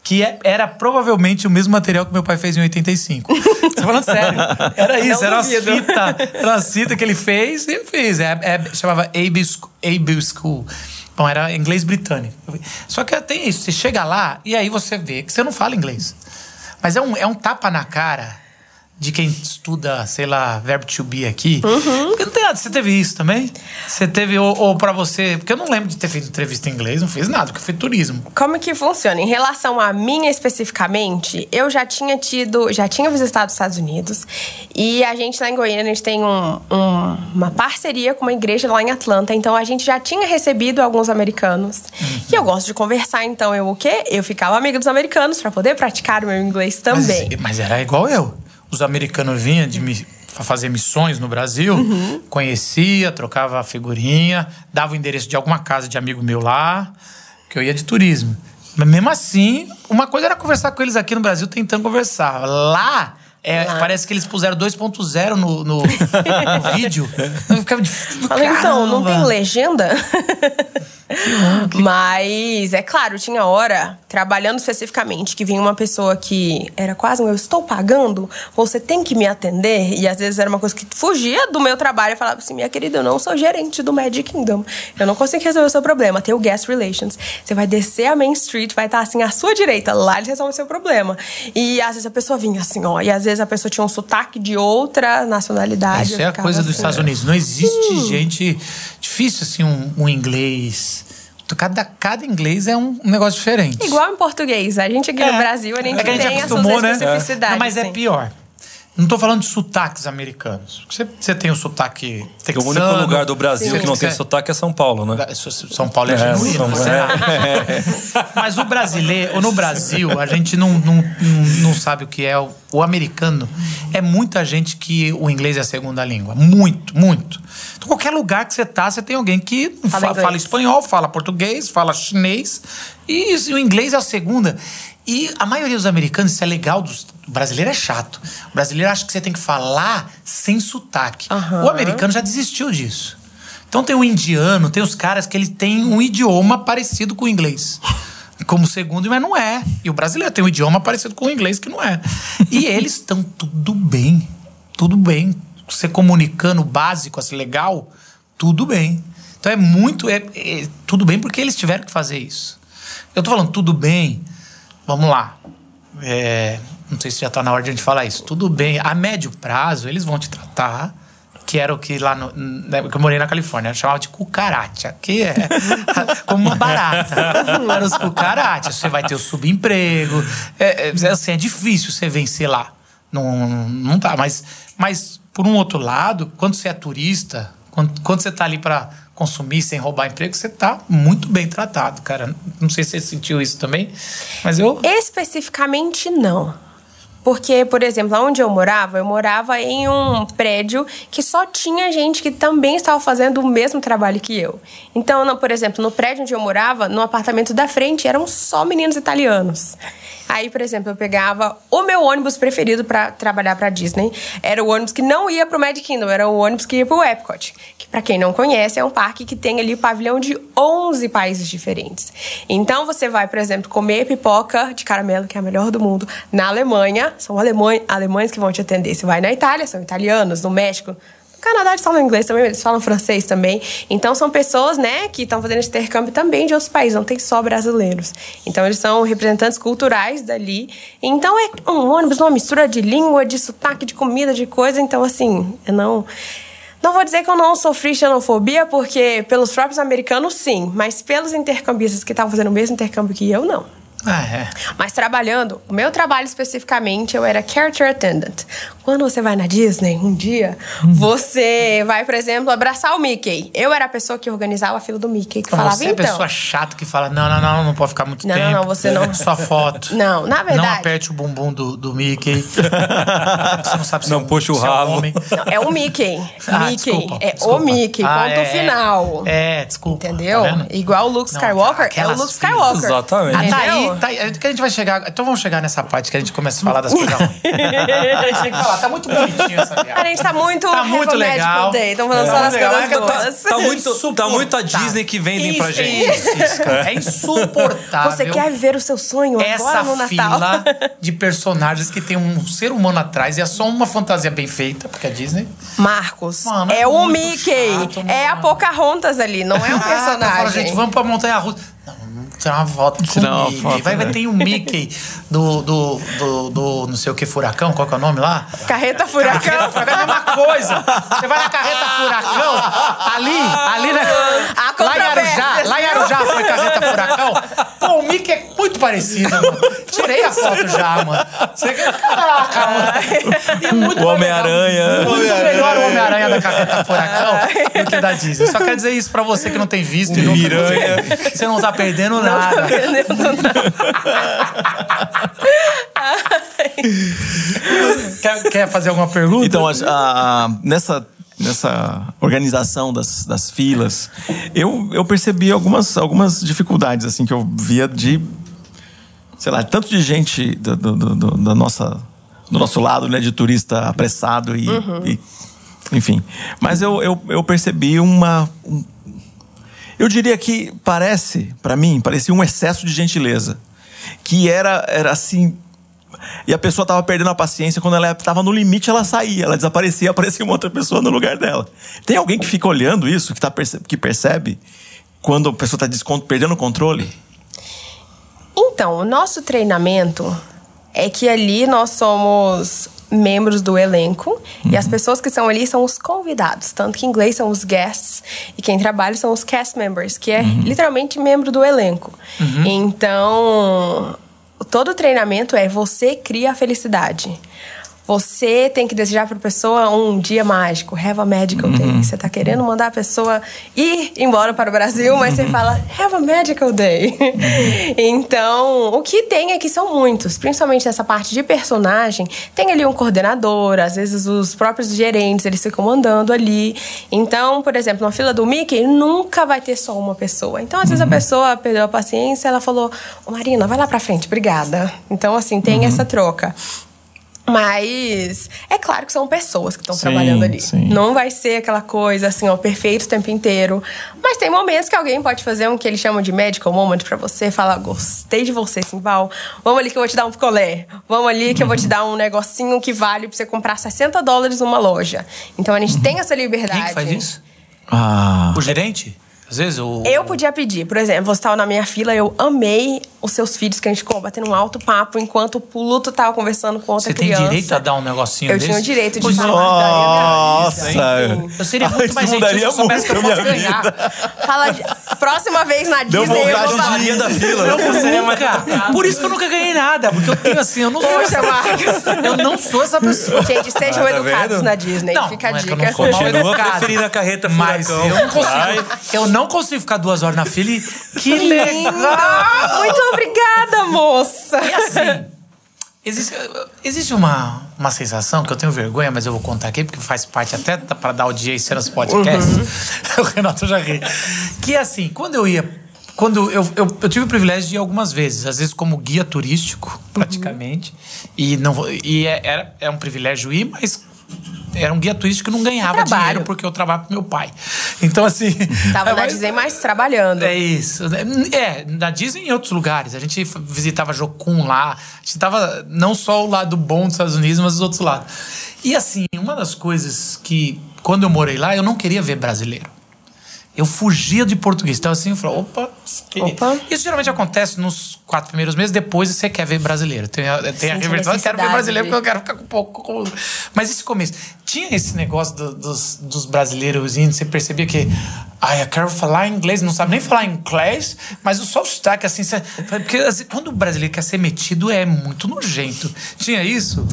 [SPEAKER 1] Que é- era provavelmente o mesmo material que meu pai fez em 85. Tô falando sério. Era isso,
[SPEAKER 5] Não
[SPEAKER 1] era uma fita. Era uma fita que ele fez e eu fiz. É, é- chamava AB School, School. Bom, era inglês britânico. Só que tem isso, você chega lá e aí você vê que você não fala inglês. Mas é um, é um tapa na cara de quem estuda, sei lá, verbo to be aqui.
[SPEAKER 5] Uhum.
[SPEAKER 1] Porque não tem nada. Você teve isso também? Você teve, ou, ou pra você. Porque eu não lembro de ter feito entrevista em inglês, não fiz nada, porque eu fiz turismo.
[SPEAKER 5] Como que funciona? Em relação a mim especificamente, eu já tinha tido, já tinha visitado os Estados Unidos e a gente lá em Goiânia, a gente tem um- um- uma parceria com uma igreja lá em Atlanta, então a gente já tinha recebido alguns americanos. E eu gosto de conversar, então eu o quê? Eu ficava amiga dos americanos para poder praticar o meu inglês também.
[SPEAKER 1] Mas, mas era igual eu. Os americanos vinham de mi- fazer missões no Brasil,
[SPEAKER 5] Uhum.
[SPEAKER 1] conhecia, trocava figurinha, dava o endereço de alguma casa de amigo meu lá, que eu ia de turismo. Mas mesmo assim, uma coisa era conversar com eles aqui no Brasil tentando conversar. Lá. É. Parece que eles puseram 2.0 no, no, no *laughs* vídeo. Eu ficava de.
[SPEAKER 5] Falei, então, não tem legenda? Mas, é claro, tinha hora, trabalhando especificamente, que vinha uma pessoa que era quase um eu estou pagando, você tem que me atender. E às vezes era uma coisa que fugia do meu trabalho. Eu falava assim, minha querida, eu não sou gerente do Magic Kingdom. Eu não consigo resolver o seu problema. Tem o Guest Relations. Você vai descer a Main Street, vai estar assim à sua direita. Lá eles resolvem o seu problema. E às vezes a pessoa vinha assim, ó. E às vezes a pessoa tinha um sotaque de outra nacionalidade.
[SPEAKER 1] Isso é a coisa dos
[SPEAKER 5] assim,
[SPEAKER 1] Estados Unidos. Não existe gente. Difícil assim, um, um inglês. Cada, cada inglês é um negócio diferente.
[SPEAKER 5] Igual em português. A gente aqui no Brasil, a gente,
[SPEAKER 1] É que a gente
[SPEAKER 5] tem
[SPEAKER 1] acostumou, né?
[SPEAKER 5] especificidades.
[SPEAKER 1] Não, mas é
[SPEAKER 5] assim.
[SPEAKER 1] pior. Não tô falando de sotaques americanos. Você, você tem o sotaque
[SPEAKER 2] O
[SPEAKER 1] texano.
[SPEAKER 2] único lugar do Brasil
[SPEAKER 1] Sim.
[SPEAKER 2] que não tem sotaque é São Paulo, né?
[SPEAKER 1] São Paulo é,
[SPEAKER 2] É,
[SPEAKER 1] genuíno.
[SPEAKER 2] São-
[SPEAKER 1] você
[SPEAKER 2] é.
[SPEAKER 1] sabe. *laughs* Mas o brasileiro, ou no Brasil, a gente não, não, não, sabe o que é. O, o americano é muita gente que o inglês é a segunda língua. Muito, muito. Então, qualquer lugar que você tá, você tem alguém que
[SPEAKER 5] Fala
[SPEAKER 1] fala espanhol, fala português, fala chinês. E o inglês é a segunda. E a maioria dos americanos, isso é legal, dos, o brasileiro é chato. O brasileiro acha que você tem que falar sem sotaque.
[SPEAKER 5] Aham.
[SPEAKER 1] O americano já desistiu disso. Então tem o indiano, tem os caras que eles têm um idioma parecido com o inglês. Como segundo, mas não é. E o brasileiro tem um idioma parecido com o inglês que não é. E eles estão tudo bem. Tudo bem. Você comunicando básico, assim, legal, tudo bem. Então é muito. É, é tudo bem porque eles tiveram que fazer isso. Eu tô falando tudo bem. Vamos lá. É, não sei se já tá na hora de falar isso. Tudo bem. A médio prazo, eles vão te tratar. Que era o que lá no. época que eu morei na Califórnia, chamava de cucaracha, que é *laughs* como uma barata. Era os cucarachas. Você vai ter o subemprego. É, é, assim, é difícil você vencer lá. Não, não tá. Mas, mas, por um outro lado, quando você é turista, quando, quando você tá ali para consumir sem roubar emprego, você tá muito bem tratado, cara. Não sei se você sentiu isso também, mas eu.
[SPEAKER 5] Especificamente, não. Porque, por exemplo, onde eu morava, eu morava em um prédio que só tinha gente que também estava fazendo o mesmo trabalho que eu. Então, por exemplo, no prédio onde eu morava, no apartamento da frente, eram só meninos italianos. Aí, por exemplo, eu pegava o meu ônibus preferido para trabalhar para Disney. Era o ônibus que não ia pro Magic Kingdom, era o ônibus que ia pro Epcot. Que, para quem não conhece, é um parque que tem ali pavilhão de 11 países diferentes. Então, você vai, por exemplo, comer pipoca de caramelo, que é a melhor do mundo, na Alemanha. São alemães, alemães que vão te atender. Você vai na Itália, são italianos. No México, Canadá eles falam inglês também, eles falam francês também. Então são pessoas, né, que estão fazendo esse intercâmbio também de outros países, não tem só brasileiros. Então eles são representantes culturais dali. Então é um ônibus, uma mistura de língua, de sotaque, de comida, de coisa. Então, assim, eu não. Não vou dizer que eu não sofri xenofobia, porque pelos próprios americanos, sim. Mas pelos intercambistas que estavam fazendo o mesmo intercâmbio que eu, não.
[SPEAKER 1] Ah, é.
[SPEAKER 5] Mas trabalhando, o meu trabalho especificamente, eu era character attendant. Quando você vai na Disney, um dia, você vai, por exemplo, abraçar o Mickey. Eu era a pessoa que organizava a fila do Mickey, que falava,
[SPEAKER 1] você é a
[SPEAKER 5] então...
[SPEAKER 1] pessoa chata que fala: não, não, não, não pode ficar muito
[SPEAKER 5] Não,
[SPEAKER 1] tempo.
[SPEAKER 5] não, você não-
[SPEAKER 1] Sua foto. *laughs*
[SPEAKER 5] Não, na
[SPEAKER 1] Não
[SPEAKER 5] verdade-
[SPEAKER 1] aperte o bumbum do, do Mickey. *laughs* você não sabe se
[SPEAKER 2] Não
[SPEAKER 1] é um-
[SPEAKER 2] puxa o
[SPEAKER 1] é
[SPEAKER 2] rabo.
[SPEAKER 1] homem.
[SPEAKER 5] Não, é o Mickey.
[SPEAKER 1] Ah,
[SPEAKER 5] Mickey.
[SPEAKER 1] desculpa,
[SPEAKER 5] é
[SPEAKER 1] desculpa.
[SPEAKER 5] o Mickey,
[SPEAKER 1] Ah,
[SPEAKER 5] ponto
[SPEAKER 1] é,
[SPEAKER 5] final.
[SPEAKER 1] É, desculpa.
[SPEAKER 5] Entendeu?
[SPEAKER 1] Tá?
[SPEAKER 5] Igual o Luke
[SPEAKER 1] Não,
[SPEAKER 5] Skywalker, é o Luke. Skywalker.
[SPEAKER 2] Exatamente.
[SPEAKER 1] Ah, tá Tá. Que a gente vai chegar. Então vamos chegar nessa parte que a gente começa a falar das coisas ruins. a gente tem que falar, tá muito bonitinho essa
[SPEAKER 5] A
[SPEAKER 1] viagem.
[SPEAKER 5] gente tá muito
[SPEAKER 1] Tá muito
[SPEAKER 5] a
[SPEAKER 1] legal.
[SPEAKER 5] Estamos falando
[SPEAKER 1] É.
[SPEAKER 5] só das
[SPEAKER 1] Legal,
[SPEAKER 5] coisas
[SPEAKER 1] é que tá-.
[SPEAKER 2] Tá muito, tá muito a. Disney que vendem pra gente.
[SPEAKER 1] Isso, isso, cara. É insuportável.
[SPEAKER 5] Você quer viver o seu sonho
[SPEAKER 1] essa
[SPEAKER 5] agora no Natal?
[SPEAKER 1] fila *laughs* de personagens que tem um ser humano atrás e é só uma fantasia bem feita, porque é Disney.
[SPEAKER 5] Marcos,
[SPEAKER 1] Mano,
[SPEAKER 5] é
[SPEAKER 1] é
[SPEAKER 5] o Mickey.
[SPEAKER 1] chato,
[SPEAKER 5] é a. Pocahontas ali, não é um *laughs*
[SPEAKER 1] Ah,
[SPEAKER 5] personagem.
[SPEAKER 1] tá falando, gente, vamos pra Montanha Russa. Não, tirar uma foto
[SPEAKER 3] Tirar
[SPEAKER 1] o
[SPEAKER 3] uma
[SPEAKER 1] Mickey.
[SPEAKER 3] foto,
[SPEAKER 1] vai, vai
[SPEAKER 3] né?
[SPEAKER 1] ter um Mickey do, do, do, do não sei o que furacão, qual que é o nome lá?
[SPEAKER 5] Carreta Furacão.
[SPEAKER 1] Carreta Furacão é a mesma coisa. Você vai na carreta furacão, ali, ali na.
[SPEAKER 5] Há
[SPEAKER 1] lá em Arujá, lá em Arujá foi carreta furacão. Pô, o Mickey é muito parecido, mano. Tirei a foto já, mano. Você... Caraca, mano. E é muito
[SPEAKER 2] O Homem-Aranha.
[SPEAKER 1] Muito melhor o Homem-Aranha da carreta furacão do que da Disney. Só quero dizer isso pra você que não tem visto e não
[SPEAKER 2] Miranha.
[SPEAKER 1] Você não tá perdendo nada. *laughs* quer, quer fazer alguma pergunta?
[SPEAKER 3] Então, a- a- nessa, nessa organização das, das filas, eu, eu percebi algumas, algumas dificuldades assim que eu via de, sei lá, tanto de gente do, do, do- do- da nossa, do nosso lado, né, de turista apressado e, e- enfim. Mas eu, eu, eu percebi uma, um- eu diria que parece, para mim, parecia um excesso de gentileza, que era, era assim e a pessoa tava perdendo a paciência, quando ela tava no limite, ela saía, ela desaparecia, *laughs* aparecia uma outra pessoa no lugar dela. Tem alguém que fica olhando isso, que, tá perce- que percebe quando a pessoa tá descon- perdendo o controle?
[SPEAKER 5] Então, o nosso treinamento é que ali nós somos membros do elenco. E as pessoas que estão ali são os convidados, tanto que em inglês são os guests e quem trabalha são os cast members, que é literalmente membro do elenco. Então, todo treinamento é você cria a felicidade. Você tem que desejar para a pessoa um dia mágico, have a magical day. Você tá querendo mandar a pessoa ir embora para o Brasil, mas você fala have a magical day. *laughs* então, o que tem aqui são muitos, principalmente nessa parte de personagem. Tem ali um coordenador, às vezes os próprios gerentes, eles ficam mandando ali. Então, por exemplo, na fila do Mickey, nunca vai ter só uma pessoa. Então, às vezes a pessoa perdeu a paciência, ela falou: Marina, vai lá pra frente, obrigada. Então, assim, tem essa troca. Mas é claro que são pessoas que estão trabalhando ali.
[SPEAKER 3] sim.
[SPEAKER 5] Não vai ser aquela coisa assim, ó, perfeito o tempo inteiro. Mas tem momentos que alguém pode fazer um que eles chamam de medical moment pra você, falar, gostei de você, Simval. Vamos ali que eu vou te dar um picolé. Vamos ali que eu vou te dar um negocinho que vale pra você comprar 60 dólares numa loja. Então a gente tem essa liberdade.
[SPEAKER 1] Quem que faz isso?
[SPEAKER 3] Ah,
[SPEAKER 1] O gerente? Às vezes o.
[SPEAKER 5] Eu podia pedir, por exemplo, você estava na minha fila, eu amei os seus filhos que a gente ficou batendo um alto papo enquanto o Pluto tava conversando com outra
[SPEAKER 1] Você tem
[SPEAKER 5] criança.
[SPEAKER 1] direito a dar um negocinho
[SPEAKER 5] Eu
[SPEAKER 1] desse?
[SPEAKER 5] tinha o direito de
[SPEAKER 1] Pois
[SPEAKER 5] falar.
[SPEAKER 3] nossa!
[SPEAKER 1] Eu seria muito mais gentil se eu soubesse que eu posso
[SPEAKER 3] minha
[SPEAKER 1] ganhar.
[SPEAKER 5] Fala, de- próxima vez na
[SPEAKER 3] Deu
[SPEAKER 5] Disney eu
[SPEAKER 3] vontade
[SPEAKER 5] vou
[SPEAKER 3] de
[SPEAKER 2] da fila.
[SPEAKER 1] Eu
[SPEAKER 2] né?
[SPEAKER 1] seria nunca. Por isso que eu nunca ganhei nada. Porque eu tenho assim, eu não sou
[SPEAKER 5] Poxa,
[SPEAKER 1] essa
[SPEAKER 5] Marcos.
[SPEAKER 1] Eu não sou essa pessoa.
[SPEAKER 5] Gente, sejam
[SPEAKER 2] Ah, tá
[SPEAKER 5] educados
[SPEAKER 2] vendo?
[SPEAKER 5] na Disney.
[SPEAKER 1] Não,
[SPEAKER 5] Fica a
[SPEAKER 1] não é que eu
[SPEAKER 5] dica.
[SPEAKER 1] não sou mal
[SPEAKER 2] Continua
[SPEAKER 1] educado.
[SPEAKER 2] preferindo a carreta
[SPEAKER 1] Mas
[SPEAKER 2] furacão.
[SPEAKER 1] eu não
[SPEAKER 2] Vai.
[SPEAKER 1] consigo. Eu não consigo ficar duas horas na fila e. Que legal!
[SPEAKER 5] Muito obrigada, moça.
[SPEAKER 1] E assim, existe, existe uma, uma sensação que eu tenho vergonha, mas eu vou contar aqui, porque faz parte até para dar audiência nos podcasts. *laughs* o Renato já ri. Que assim, quando eu ia. Quando eu, eu, eu tive o privilégio de ir algumas vezes, às vezes como guia turístico, praticamente. E, não, e é, era, é um privilégio ir, mas era um guia turístico que não ganhava dinheiro porque eu trabalho pro meu pai. Então, assim.
[SPEAKER 5] Tava
[SPEAKER 1] é *laughs*
[SPEAKER 5] na Disney, mas trabalhando.
[SPEAKER 1] é isso. É, na Disney e em outros lugares. A gente visitava Jocum lá. A gente tava não só o lado bom dos Estados Unidos, mas os outros lados. E assim, uma das coisas que, quando eu morei lá, eu não queria ver brasileiro. Eu fugia de português. Então, assim, eu falava, opa,
[SPEAKER 5] Opa.
[SPEAKER 1] Isso geralmente acontece nos quatro primeiros meses, depois você quer ver brasileiro. Tem, a- tem a reversão, eu quero ver brasileiro porque eu quero ficar com um pouco. Mas esse começo. Tinha esse negócio do- dos, dos brasileiros indo, você percebia que. Ai, eu quero falar inglês, não sabe nem falar inglês, mas só o sotaque, assim. Porque assim, quando o brasileiro quer ser metido, é muito nojento. Tinha isso?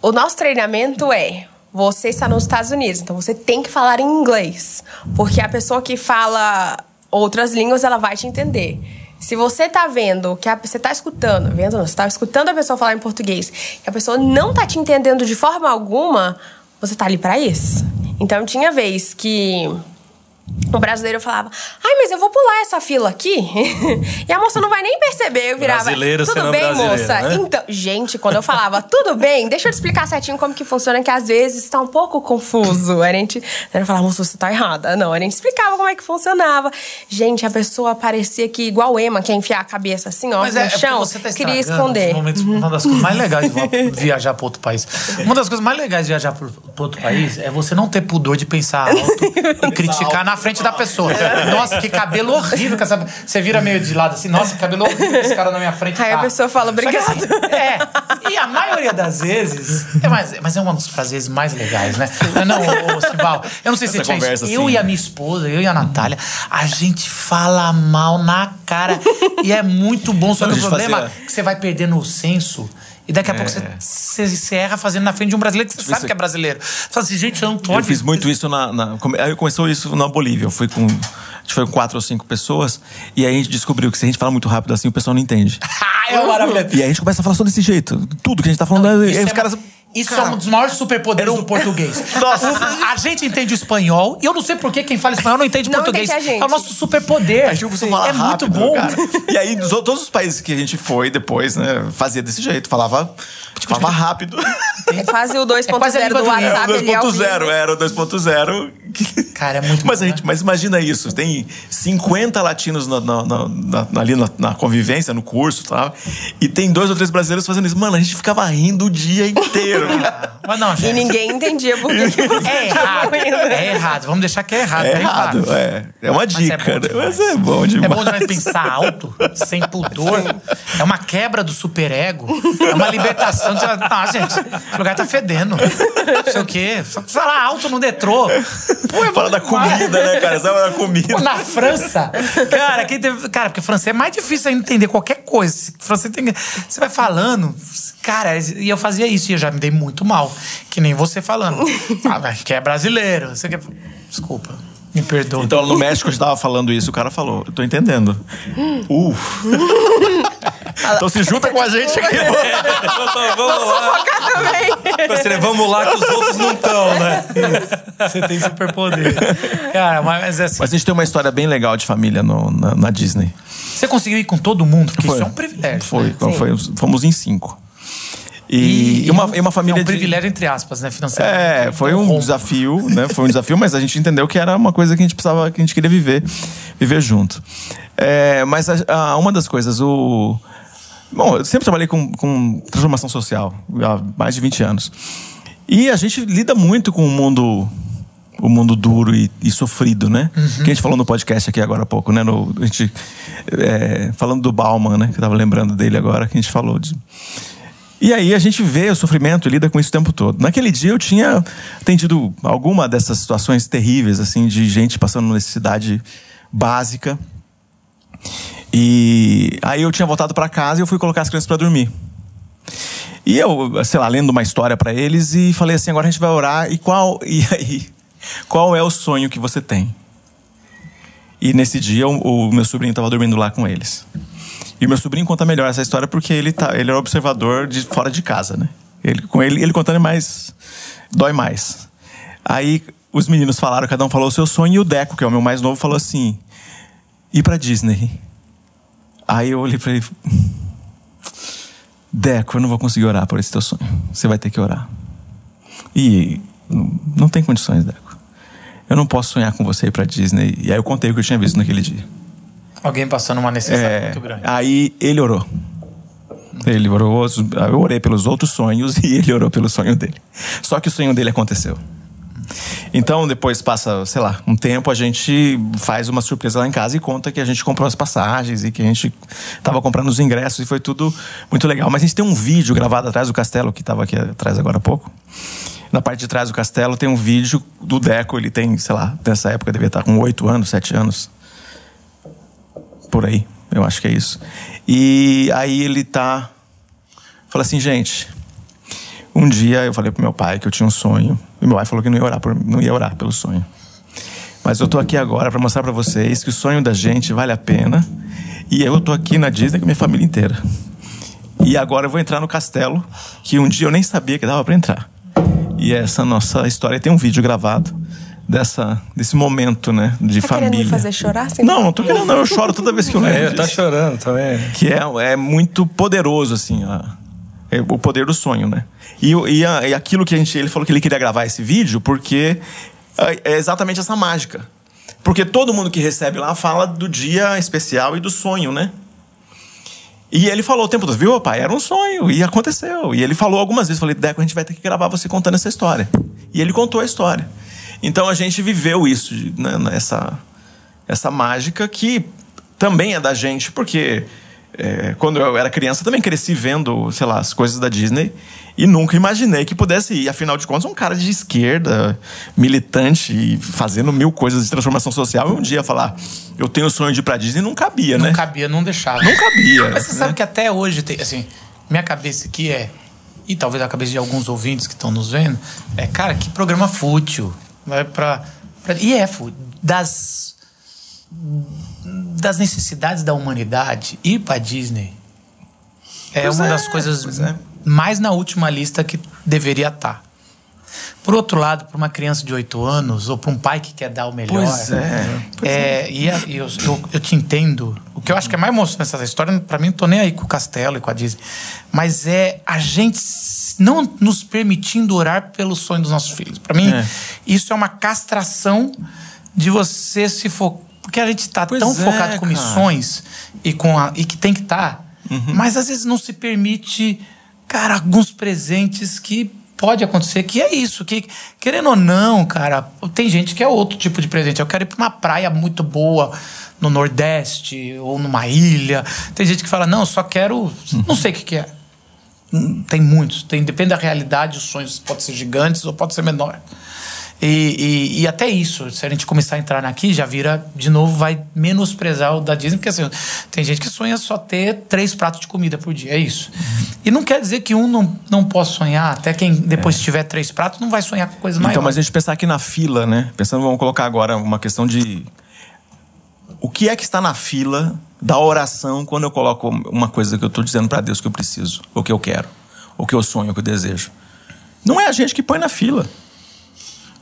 [SPEAKER 5] O nosso treinamento é: você está nos Estados Unidos, então você tem que falar em inglês. Porque a pessoa que fala outras línguas, ela vai te entender. Se você tá vendo, que a, você tá escutando, vendo não, você tá escutando a pessoa falar em português, e a pessoa não tá te entendendo de forma alguma, você tá ali para isso. Então tinha vez que o brasileiro falava, ai, mas eu vou pular essa fila aqui. *laughs* e a moça não vai nem perceber. Eu virava,
[SPEAKER 2] Brasileiro
[SPEAKER 5] tudo
[SPEAKER 2] sendo
[SPEAKER 5] bem, moça?
[SPEAKER 2] né?
[SPEAKER 5] Então, gente, quando eu falava, tudo bem, deixa eu te explicar certinho como que funciona, que às vezes tá um pouco confuso. A gente, a gente falava, moça, você tá errada. Não, a gente explicava como é que funcionava. Gente, a pessoa parecia que, igual o Ema, que é enfiar a cabeça assim, ó,
[SPEAKER 1] Mas
[SPEAKER 5] no
[SPEAKER 1] é, é
[SPEAKER 5] chão,
[SPEAKER 1] você tá
[SPEAKER 5] queria esconder.
[SPEAKER 1] momentos- Uma das coisas mais legais de *laughs* viajar para outro país. Uma das coisas mais legais de viajar para outro país é você não ter pudor de pensar alto *laughs* e criticar na frente da pessoa. Nossa, que cabelo horrível. que essa- Você vira meio de lado assim, nossa, que cabelo horrível esse cara na minha frente.
[SPEAKER 5] Aí a
[SPEAKER 1] tá.
[SPEAKER 5] pessoa fala,
[SPEAKER 1] assim,
[SPEAKER 5] "Obrigado."
[SPEAKER 1] é. E a maioria das vezes. É mais, mas é um dos prazeres mais legais, né? Não, ô, ô, eu não sei se
[SPEAKER 3] Essa
[SPEAKER 1] você tinha isso.
[SPEAKER 3] conversa,
[SPEAKER 1] Eu
[SPEAKER 3] assim.
[SPEAKER 1] e a minha esposa, eu e a Natália, a gente fala mal na cara. e é muito bom. Só que
[SPEAKER 3] A
[SPEAKER 1] o problema é que você vai perdendo o senso. E daqui a pouco você, você, você erra fazendo na frente de um brasileiro que você sabe
[SPEAKER 3] isso-
[SPEAKER 1] que é brasileiro. Você fala assim, gente, eu não tô.
[SPEAKER 3] Eu fiz muito isso na. na aí começou isso na Bolívia. Eu fui com. A gente foi com quatro ou cinco pessoas. E aí a gente descobriu que se a gente fala muito rápido assim, o pessoal não entende. *laughs*
[SPEAKER 1] Ah, é maravilhoso.
[SPEAKER 3] E aí a gente começa a falar só desse jeito. Tudo que a gente tá falando.
[SPEAKER 1] Isso
[SPEAKER 3] aí
[SPEAKER 1] é,
[SPEAKER 3] os caras.
[SPEAKER 1] Isso
[SPEAKER 3] cara,
[SPEAKER 1] é um dos maiores superpoderes do português. *laughs* Nossa. A gente entende o espanhol e eu não sei por que quem fala espanhol não entende
[SPEAKER 5] Não
[SPEAKER 1] português.
[SPEAKER 5] entende a gente.
[SPEAKER 1] É o nosso superpoder.
[SPEAKER 3] A gente falar
[SPEAKER 1] é muito
[SPEAKER 3] rápido,
[SPEAKER 1] bom.
[SPEAKER 3] cara. E aí, nos todos os países que a gente foi depois, né, fazia desse jeito. Falava, falava rápido.
[SPEAKER 5] É quase o 2.0
[SPEAKER 1] É
[SPEAKER 5] do WhatsApp. é ao
[SPEAKER 3] 2.0,
[SPEAKER 5] vivo.
[SPEAKER 3] era o 2.0. *laughs*
[SPEAKER 1] Cara, é muito
[SPEAKER 3] mas,
[SPEAKER 1] bom,
[SPEAKER 3] a gente,
[SPEAKER 1] né?
[SPEAKER 3] mas imagina isso, tem 50 latinos na, na- na- na- ali na, na convivência, no curso e tal, e tem dois ou três brasileiros fazendo isso. Mano, a gente ficava rindo o dia inteiro. *laughs*
[SPEAKER 1] Mas não,
[SPEAKER 5] E
[SPEAKER 1] gente.
[SPEAKER 5] ninguém entendia por que que *laughs* você
[SPEAKER 1] É errado.
[SPEAKER 5] rindo.
[SPEAKER 1] É errado. Vamos deixar que é errado.
[SPEAKER 3] É
[SPEAKER 1] bem
[SPEAKER 3] errado, é. É uma
[SPEAKER 1] Mas
[SPEAKER 3] dica,
[SPEAKER 1] é bom
[SPEAKER 3] né?
[SPEAKER 1] demais.
[SPEAKER 3] Mas é bom demais.
[SPEAKER 1] É bom demais pensar alto, sem pudor. É uma quebra do superego. É uma libertação. De... Não, gente, o lugar tá fedendo. Não sei o quê. Só falar alto no detrô.
[SPEAKER 3] Fala da comida, né, cara? Sabe da comida.
[SPEAKER 1] Na França, cara, quem teve, cara, porque francês é mais difícil ainda entender qualquer coisa. Francês tem, você vai falando, cara, e eu fazia isso e eu já me dei muito mal, que nem você falando. *laughs* Ah, mas que é brasileiro, você quer, desculpa, me perdoa.
[SPEAKER 3] Então, no México, a gente tava falando isso, o cara falou, eu tô entendendo. *laughs* Uh. *laughs* então se junta com a gente aqui. *laughs*
[SPEAKER 2] vamos lá.
[SPEAKER 5] também.
[SPEAKER 2] Você, né, vamos lá que os outros não estão, né?
[SPEAKER 1] Você tem superpoder. Cara, mas assim,
[SPEAKER 3] Mas a gente tem uma história bem legal de família no- na, na Disney.
[SPEAKER 1] você conseguiu ir com todo mundo, porque isso é um privilégio.
[SPEAKER 3] Foi,
[SPEAKER 1] né?
[SPEAKER 3] então foi, fomos em cinco. E, e uma, e uma família
[SPEAKER 1] é um
[SPEAKER 3] de-
[SPEAKER 1] privilégio entre aspas, né, financeiro.
[SPEAKER 3] É, foi um desafio, né? Foi um desafio, mas a gente entendeu que era uma coisa que a gente precisava, que a gente queria viver, viver junto. É, mas a- a- uma das coisas, o. Bom, eu sempre trabalhei com, com transformação social há mais de 20 anos. E a gente lida muito com o mundo. O mundo duro e, e sofrido, né? Que a gente falou no podcast aqui agora há pouco, né? No, a gente, é, falando do Bauman, né? Que eu tava lembrando dele agora, que a gente falou de, e aí a gente vê o sofrimento e lida com isso o tempo todo. Naquele dia eu tinha atendido alguma dessas situações terríveis, assim, de gente passando necessidade básica. E aí eu tinha voltado para casa e eu fui colocar as crianças para dormir. E eu, sei lá, lendo uma história para eles e falei assim: agora a gente vai orar e qual *laughs* e aí qual é o sonho que você tem? E nesse dia o, o meu sobrinho estava dormindo lá com eles. E o meu sobrinho conta melhor essa história porque ele tá, ele é observador de fora de casa, né? Ele com ele, ele contando é mais dói mais. Aí os meninos falaram, cada um falou o seu sonho e o Deco, que é o meu mais novo, falou assim: ir para Disney. Aí eu olhei para ele, Deco, eu não vou conseguir orar por esse teu sonho. Você vai ter que orar. E não- tem condições, Deco. Eu não posso sonhar com você ir para Disney. E aí eu contei o que eu tinha visto naquele dia.
[SPEAKER 1] Alguém passando uma necessidade
[SPEAKER 3] É,
[SPEAKER 1] muito grande.
[SPEAKER 3] aí ele orou. Ele orou, eu orei pelos outros sonhos *laughs* e ele orou pelo sonho dele. Só que o sonho dele aconteceu. Então, depois passa, sei lá, um tempo, a gente faz uma surpresa lá em casa e conta que a gente comprou as passagens e que a gente estava comprando os ingressos e foi tudo muito legal. Mas a gente tem um vídeo gravado atrás do castelo, que estava aqui atrás agora há pouco. Na parte de trás do castelo tem um vídeo do Deco. Ele tem, sei lá, nessa época devia estar com oito anos, sete anos. Por aí, eu acho que é isso. E aí ele tá. Fala assim, gente. Um dia eu falei pro meu pai que eu tinha um sonho. E meu pai falou que não ia orar, por, não ia orar pelo sonho. Mas eu tô aqui agora para mostrar para vocês que o sonho da gente vale a pena. E eu tô aqui na Disney com minha família inteira. E agora eu vou entrar no castelo, que um dia eu nem sabia que dava para entrar. E essa nossa história tem um vídeo gravado dessa desse momento, né, de
[SPEAKER 5] tá
[SPEAKER 3] família.
[SPEAKER 5] querendo me fazer chorar? Assim?
[SPEAKER 3] Não, não tô querendo, não. Eu choro toda vez que eu lembro.
[SPEAKER 2] É, tá
[SPEAKER 3] disso.
[SPEAKER 2] chorando também.
[SPEAKER 3] Que é, é muito poderoso, assim, a- é o poder do sonho, né? E, e, e aquilo que a gente. Ele falou que ele queria gravar esse vídeo porque é é exatamente essa mágica. Porque todo mundo que recebe lá fala do dia especial e do sonho, né? E ele falou o tempo todo, viu, pai? Era um sonho e aconteceu. E ele falou algumas vezes, falei, Deco, a gente vai ter que gravar você contando essa história. E ele contou a história. Então a gente viveu isso, né, essa, essa mágica que também é da gente, porque é, quando eu era criança também cresci vendo, sei lá, as coisas da Disney e nunca imaginei que pudesse ir. Afinal de contas, um cara de esquerda, militante, e fazendo mil coisas de transformação social, e um dia falar, eu tenho o sonho de ir pra Disney, não cabia,
[SPEAKER 1] Não
[SPEAKER 3] né?
[SPEAKER 1] cabia, não deixava.
[SPEAKER 3] Não cabia.
[SPEAKER 1] Mas você
[SPEAKER 3] né?
[SPEAKER 1] sabe que até hoje tem, assim, minha cabeça aqui é, e talvez a cabeça de alguns ouvintes que estão nos vendo, é, cara, que programa fútil. Vai pra, pra- e é fútil. Das, das necessidades da humanidade, ir pra Disney é
[SPEAKER 3] Pois
[SPEAKER 1] uma
[SPEAKER 3] é,
[SPEAKER 1] das coisas
[SPEAKER 3] pois é.
[SPEAKER 1] mais na última lista que deveria estar. Por outro lado, para uma criança de 8 anos, ou para um pai que quer dar o melhor.
[SPEAKER 3] Pois é.
[SPEAKER 1] É, e a- e eu, eu, eu te entendo. O que eu acho que é mais emocionante nessa história, pra mim, não tô nem aí com o Castelo e com a Disney. Mas é a gente não nos permitindo orar pelo sonho dos nossos filhos. Pra mim,
[SPEAKER 3] É.
[SPEAKER 1] isso é uma castração de você se focar. Porque a gente tá
[SPEAKER 3] Pois
[SPEAKER 1] tão
[SPEAKER 3] é,
[SPEAKER 1] focado com
[SPEAKER 3] cara.
[SPEAKER 1] missões e, com a, e que tem que estar,
[SPEAKER 3] Uhum.
[SPEAKER 1] mas às vezes não se permite, cara, alguns presentes que pode acontecer, que é isso, que querendo ou não, cara, tem gente que é outro tipo de presente. Eu quero ir pra uma praia muito boa no Nordeste ou numa ilha. Tem gente que fala, não, eu só quero. Não sei o que, que é. Hum, Tem muitos. Tem, depende da realidade, os sonhos podem ser gigantes ou pode ser menor. E, e, e até isso, se a gente começar a entrar aqui, já vira, de novo, vai menosprezar o da Disney, porque assim, tem gente que sonha só ter três pratos de comida por dia, é isso. E não quer dizer que um não, não possa sonhar, até quem depois tiver três pratos não vai sonhar com coisa maior.
[SPEAKER 3] Então, mas a gente pensar aqui na fila, né? Pensando, vamos colocar agora uma questão de. O que é que está na fila da oração quando eu coloco uma coisa que eu estou dizendo para Deus que eu preciso, ou que eu quero, ou que eu sonho, ou que eu desejo? Não é a gente que põe na fila.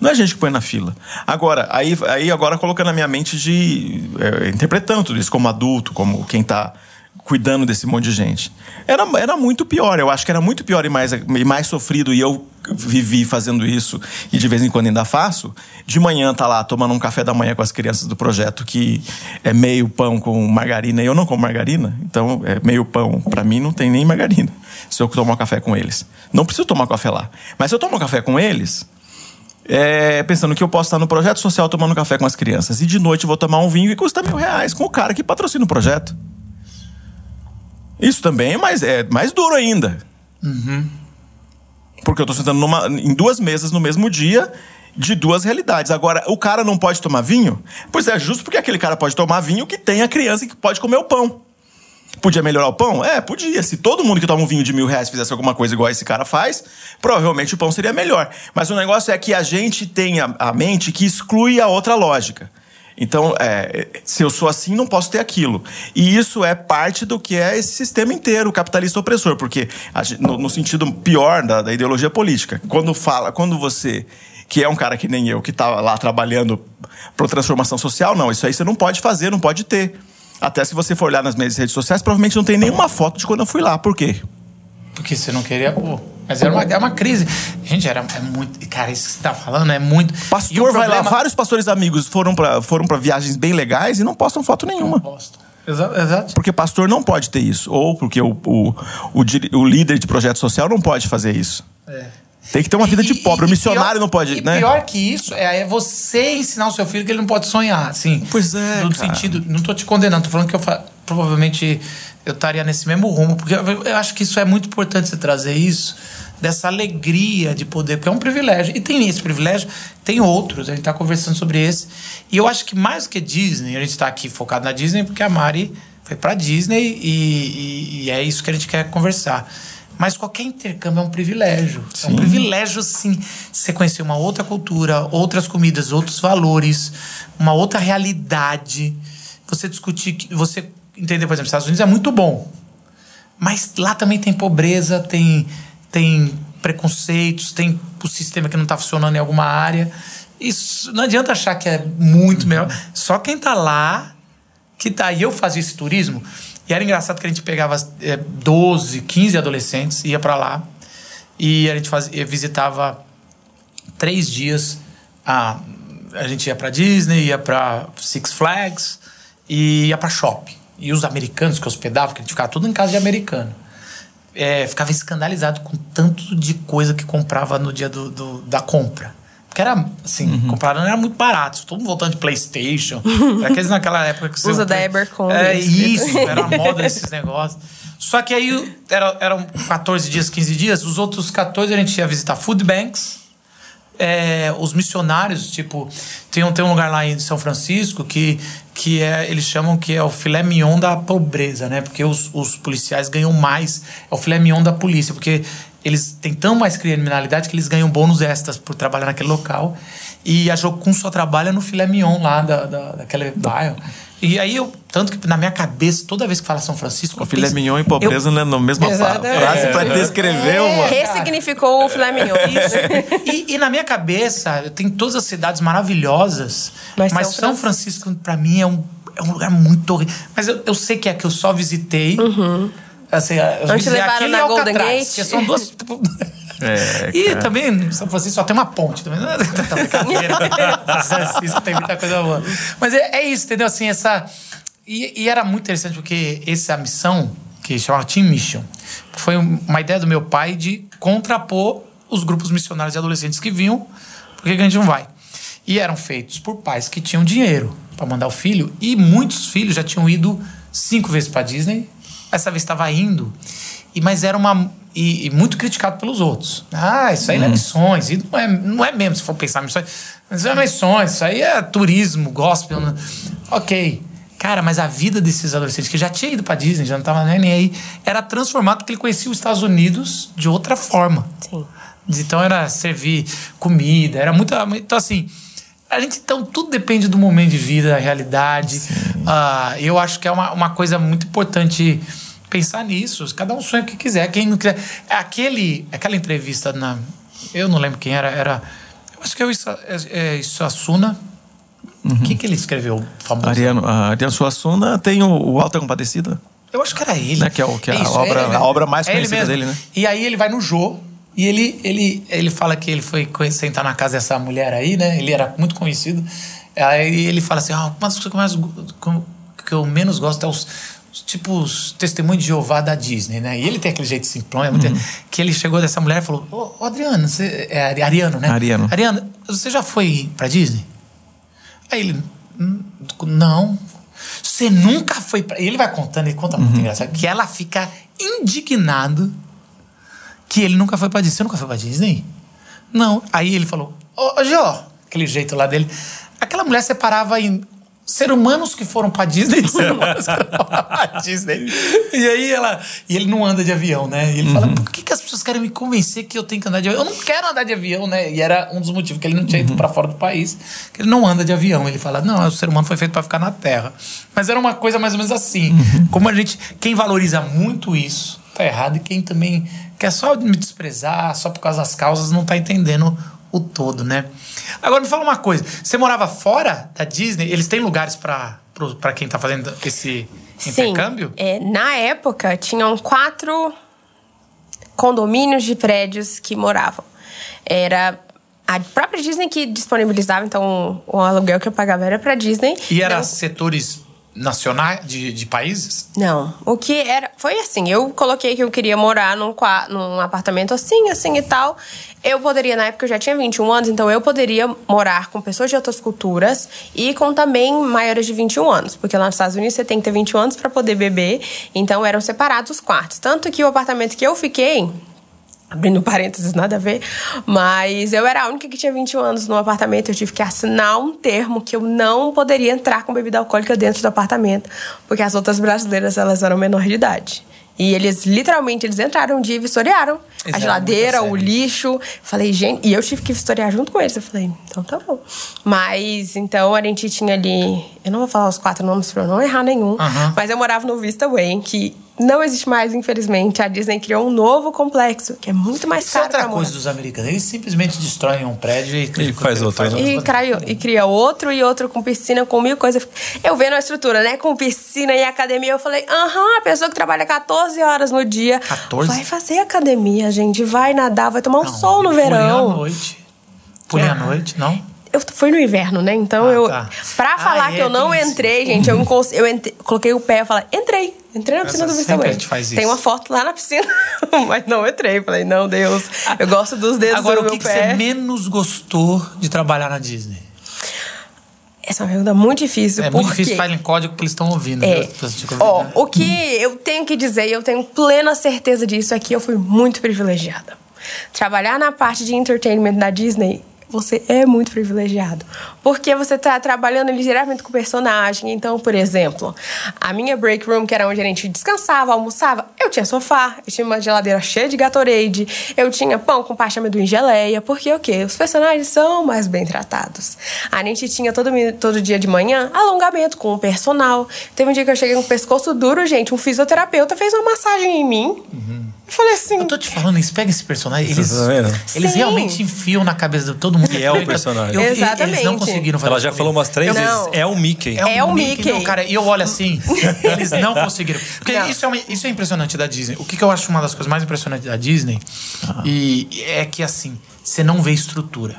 [SPEAKER 3] Não é gente que põe na fila. Agora, aí, aí agora colocando na minha mente de. é, interpretando tudo isso como adulto, como quem está cuidando desse monte de gente. Era, era muito pior, eu acho que era muito pior e mais, e mais sofrido, e eu vivi fazendo isso, e de vez em quando ainda faço. De manhã tá lá tomando um café da manhã com as crianças do projeto, que é meio pão com margarina, e eu não como margarina, então é meio pão, para mim não tem nem margarina, se eu tomar café com eles. Não preciso tomar café lá. Mas se eu tomar café com eles, é, pensando que eu posso estar no projeto social tomando café com as crianças. E de noite vou tomar um vinho que custa mil reais com o cara que patrocina o projeto. Isso também é mais, é mais duro ainda. Porque eu estou sentando numa- em duas mesas no mesmo dia de duas realidades. Agora, o cara não pode tomar vinho? Pois é, justo porque aquele cara pode tomar vinho que tem a criança que pode comer o pão. Podia melhorar o pão? É, podia. Se todo mundo que toma um vinho de mil reais fizesse alguma coisa igual esse cara faz, provavelmente o pão seria melhor. Mas o negócio é que a gente tem a, a mente que exclui a outra lógica. Então, é, se eu sou assim, não posso ter aquilo. E isso é parte do que é esse sistema inteiro, capitalista opressor, porque no, no sentido pior da, da ideologia política, quando fala, quando você que é um cara que nem eu, que tá lá trabalhando para transformação social, não, isso aí você não pode fazer, não pode ter. Até se você for olhar nas minhas redes sociais, provavelmente não tem nenhuma foto de quando eu fui lá. Por quê?
[SPEAKER 1] Porque você não queria pô. Mas era uma, é uma crise. Gente, era é muito. Cara, isso que você tá falando é muito.
[SPEAKER 3] Pastor vai lá,
[SPEAKER 1] problema-
[SPEAKER 3] vários pastores amigos foram para foram pra viagens bem legais e não postam foto nenhuma.
[SPEAKER 1] Bosta. Exato. exato.
[SPEAKER 3] Porque pastor não pode ter isso. Ou porque o, o, o, o líder de projeto social não pode fazer isso. Tem que ter uma vida de pobre. O missionário
[SPEAKER 1] pior-
[SPEAKER 3] não pode,
[SPEAKER 1] e
[SPEAKER 3] né?
[SPEAKER 1] pior que isso é, é você ensinar o seu filho que ele não pode sonhar, assim.
[SPEAKER 3] Pois é,
[SPEAKER 1] No
[SPEAKER 3] cara.
[SPEAKER 1] sentido, não tô te condenando, tô falando que eu fa- provavelmente eu estaria nesse mesmo rumo, porque eu, eu acho que isso é muito importante você trazer isso, dessa alegria de poder, porque é um privilégio. E tem esse privilégio, tem outros, a gente está conversando sobre esse. E eu acho que mais do que Disney, a gente está aqui focado na Disney porque a Mari foi para Disney e, e, e, é isso que a gente quer conversar. Mas qualquer intercâmbio é um privilégio. Sim. É um privilégio, sim, você conhecer uma outra cultura, outras comidas, outros valores, uma outra realidade. Você discutir, você entender, por exemplo, Estados Unidos é muito bom. Mas lá também tem pobreza, tem, tem preconceitos, tem o sistema que não está funcionando em alguma área. Isso não adianta achar que é muito melhor. Só quem está lá que tá. E eu fazia esse turismo. E era engraçado que a gente pegava é, 12, 15 adolescentes, ia para lá e a gente fazia, visitava três dias. A, a gente ia para Disney, ia para Six Flags e ia para shopping. E os americanos que hospedavam, que a gente ficava tudo em casa de americano, é, ficava escandalizado com tanto de coisa que comprava no dia do, do da compra. Porque era, assim, uhum. comparando, era muito barato. Todo mundo voltando de Playstation. *laughs* Era aqueles naquela época que você...
[SPEAKER 5] Usa da Ebercon.
[SPEAKER 1] É isso, *laughs* era a moda desses negócios. Só que aí era, eram 14 dias, 15 dias. Os outros 14 a gente ia visitar food banks. É, os missionários, tipo... Tem um, tem um lugar lá em São Francisco que, que é, eles chamam que é o filé mignon da pobreza, né? Porque os, os policiais ganham mais. É o filé mignon da polícia, porque eles têm tão mais criminalidade que eles ganham bônus extras por trabalhar naquele local. E a Jocum só trabalha no filé mignon lá da, da, daquele bairro. E aí eu, tanto que na minha cabeça, toda vez que fala São Francisco.
[SPEAKER 3] O filé penso, mignon e pobreza eu, não é na mesma frase para descrever é, uma.
[SPEAKER 5] Ressignificou o filé mignon.
[SPEAKER 1] Isso. E, e, na minha cabeça, tem todas as cidades maravilhosas, mas, mas São Francisco, Francisco para mim, é um, é um lugar muito horrível. Mas eu, eu sei que é que eu só visitei.
[SPEAKER 5] Uhum.
[SPEAKER 1] Assim, eu
[SPEAKER 5] te levaram na Golden Gate?
[SPEAKER 1] Que são duas. Tipo, *laughs* é, *laughs* e cara. também, São Francisco só tem uma ponte também. *laughs* Tá brincadeira. Francisco tem muita coisa boa. Mas é, é isso, entendeu? Assim, essa. E, e, era muito interessante porque essa missão, que chamava Team Mission, foi uma ideia do meu pai de contrapor os grupos missionários e adolescentes que vinham, porque a gente não vai. E eram feitos por pais que tinham dinheiro para mandar o filho, e muitos filhos já tinham ido cinco vezes para Disney essa vez estava indo, e, mas era uma. E, e, muito criticado pelos outros. Ah, isso aí uhum. não é uhum. missões. E não é, não é mesmo, se for pensar missões. Mas não é missões, isso aí é turismo, gospel. Né? Ok. Cara, mas a vida desses adolescentes que já tinha ido para Disney, já não estava nem aí, era transformado porque ele conhecia os Estados Unidos de outra forma.
[SPEAKER 5] Sim.
[SPEAKER 1] Então era servir comida, era muito. Então, assim, a gente, então, tudo depende do momento de vida, da realidade. Uh, eu acho que é uma, uma coisa muito importante pensar nisso. Cada um sonha o que quiser. Quem não quiser. Aquele, aquela entrevista na. Eu não lembro quem era. Era. Eu acho que é o Issa, é, é. Uhum. O que, que ele escreveu famoso?
[SPEAKER 3] Ariano, a Ariano Suassuna tem o, o Alta Compadecida.
[SPEAKER 1] Eu acho que era ele.
[SPEAKER 3] Né? Que é, o, que é, é isso, a, obra, a obra mais é conhecida dele, né?
[SPEAKER 1] E aí ele vai no Jô. E ele, ele, ele fala que ele foi sentar na casa dessa mulher aí, né? Ele era muito conhecido. Aí ele fala assim: ah, uma das coisas que eu, mais, que eu menos gosto é os, os tipos testemunhos de Jeová da Disney, né? E ele tem aquele jeito simplão, é muito, uhum. que ele chegou dessa mulher e falou: Ô, oh, Adriano, você, é Ariano, né?
[SPEAKER 3] Ariano.
[SPEAKER 1] Ariano, você já foi pra Disney? Aí ele: hum, Não. Você nunca foi pra. E ele vai contando, ele conta muito uhum. engraçado, que ela fica indignado que ele nunca foi pra Disney. Você nunca foi pra Disney? Não. Aí ele falou: Ô, Jô, aquele jeito lá dele. Aquela mulher separava em ser humanos que foram pra Disney e *laughs* ser humanos que foram pra Disney. E aí ela. E ele não anda de avião, né? E ele uhum. fala: por que, que as pessoas querem me convencer que eu tenho que andar de avião? Eu não quero andar de avião, né? E era um dos motivos que ele não tinha ido uhum. para fora do país, que ele não anda de avião. Ele fala: não, o ser humano foi feito para ficar na Terra. Mas era uma coisa mais ou menos assim. Uhum. Como a gente. Quem valoriza muito isso, tá errado, e quem também quer só me desprezar, só por causa das causas, não tá entendendo o todo, né? Agora me fala uma coisa, você morava fora da Disney? Eles têm lugares para para quem tá fazendo esse intercâmbio?
[SPEAKER 5] Sim. É, na época tinham quatro condomínios de prédios que moravam. Era a própria Disney que disponibilizava, então o aluguel que eu pagava era para Disney.
[SPEAKER 1] E era então, setores nacionais de, de países?
[SPEAKER 5] Não. O que era. Foi assim: eu coloquei que eu queria morar num, num apartamento assim, assim e tal. Eu poderia, na época eu já tinha 21 anos, então eu poderia morar com pessoas de outras culturas e com também maiores de 21 anos, porque lá nos Estados Unidos você tem que ter 21 anos para poder beber, então eram separados os quartos. Tanto que o apartamento que eu fiquei Abrindo parênteses, nada a ver. Mas eu era a única que tinha 21 anos no apartamento. Eu tive que assinar um termo que eu não poderia entrar com bebida alcoólica dentro do apartamento. Porque as outras brasileiras, elas eram menor de idade. E eles, literalmente, eles entraram um dia e vistoriaram.
[SPEAKER 1] Eles
[SPEAKER 5] a geladeira, o lixo. Falei, gente... E eu tive que vistoriar junto com eles. Eu falei, então tá bom. Mas, então, a gente tinha ali... Eu não vou falar os quatro nomes pra eu não errar nenhum. Mas eu morava no Vista Way, que não existe mais, infelizmente. A Disney criou um novo complexo, que é muito mais
[SPEAKER 1] Isso é
[SPEAKER 5] caro
[SPEAKER 1] outra
[SPEAKER 5] pra morar.
[SPEAKER 1] coisa dos americanos. Eles simplesmente destroem um prédio e,
[SPEAKER 2] E faz outro, né?
[SPEAKER 5] E, cria, e cria outro e outro com piscina, com mil coisas. Eu vendo a estrutura, né? Com piscina e academia, eu falei, aham, a pessoa que trabalha 14 horas no dia
[SPEAKER 1] 14?
[SPEAKER 5] vai fazer academia, gente. Vai nadar, vai tomar um
[SPEAKER 1] Não,
[SPEAKER 5] sol no
[SPEAKER 1] pulinho à
[SPEAKER 5] verão.
[SPEAKER 1] noite. Pulinho à noite, não?
[SPEAKER 5] Eu fui no inverno, né? Então
[SPEAKER 1] Ah,
[SPEAKER 5] eu.
[SPEAKER 1] tá.
[SPEAKER 5] Pra
[SPEAKER 1] Ah,
[SPEAKER 5] falar
[SPEAKER 1] é,
[SPEAKER 5] que eu não
[SPEAKER 1] tem isso.
[SPEAKER 5] entrei, gente, eu, eu entre- coloquei o pé e falei, entrei. Entrei na piscina do Vista
[SPEAKER 1] sempre
[SPEAKER 5] Way.
[SPEAKER 1] a gente faz
[SPEAKER 5] Tem uma foto lá na piscina, *laughs* mas não entrei. Falei, não, Deus, eu gosto dos dedos
[SPEAKER 1] Agora,
[SPEAKER 5] do
[SPEAKER 1] o
[SPEAKER 5] meu
[SPEAKER 1] que, que
[SPEAKER 5] pé.
[SPEAKER 1] você menos gostou de trabalhar na Disney?
[SPEAKER 5] Essa é uma pergunta muito difícil.
[SPEAKER 1] É muito difícil falar em código que eles estão ouvindo.
[SPEAKER 5] É. Ó,
[SPEAKER 1] convidar.
[SPEAKER 5] o que eu tenho que dizer, e eu tenho plena certeza disso, é que eu fui muito privilegiada. Trabalhar na parte de entertainment da Disney, você é muito privilegiado. Porque você tá trabalhando ali diretamente com o personagem. Então, por exemplo, a minha break room, que era onde a gente descansava, almoçava, eu tinha sofá, eu tinha uma geladeira cheia de Gatorade, eu tinha pão com pasta amendoim geleia, porque o quê? Os personagens são mais bem tratados. A gente tinha todo, todo dia de manhã alongamento com o personal. Teve um dia que eu cheguei com o pescoço duro, gente, um fisioterapeuta fez uma massagem em mim. Eu falei assim,
[SPEAKER 1] Eu tô te falando, eles pegam esse personagem, eles,
[SPEAKER 2] tá vendo?
[SPEAKER 1] eles
[SPEAKER 5] Sim.
[SPEAKER 1] realmente enfiam na cabeça de todo mundo.
[SPEAKER 2] E é o personagem.
[SPEAKER 1] Eu vi- Eles
[SPEAKER 5] Exatamente.
[SPEAKER 1] não conseguiram fazer
[SPEAKER 2] Ela já falou umas três
[SPEAKER 5] Não.
[SPEAKER 2] vezes. É o Mickey.
[SPEAKER 5] É o Mickey.
[SPEAKER 1] Não, cara, e eu olho assim, eles não conseguiram. Porque
[SPEAKER 5] Não.
[SPEAKER 1] Isso, é uma- isso é impressionante da Disney. O que, que eu acho uma das coisas mais impressionantes da Disney e é que, assim, você não vê estrutura.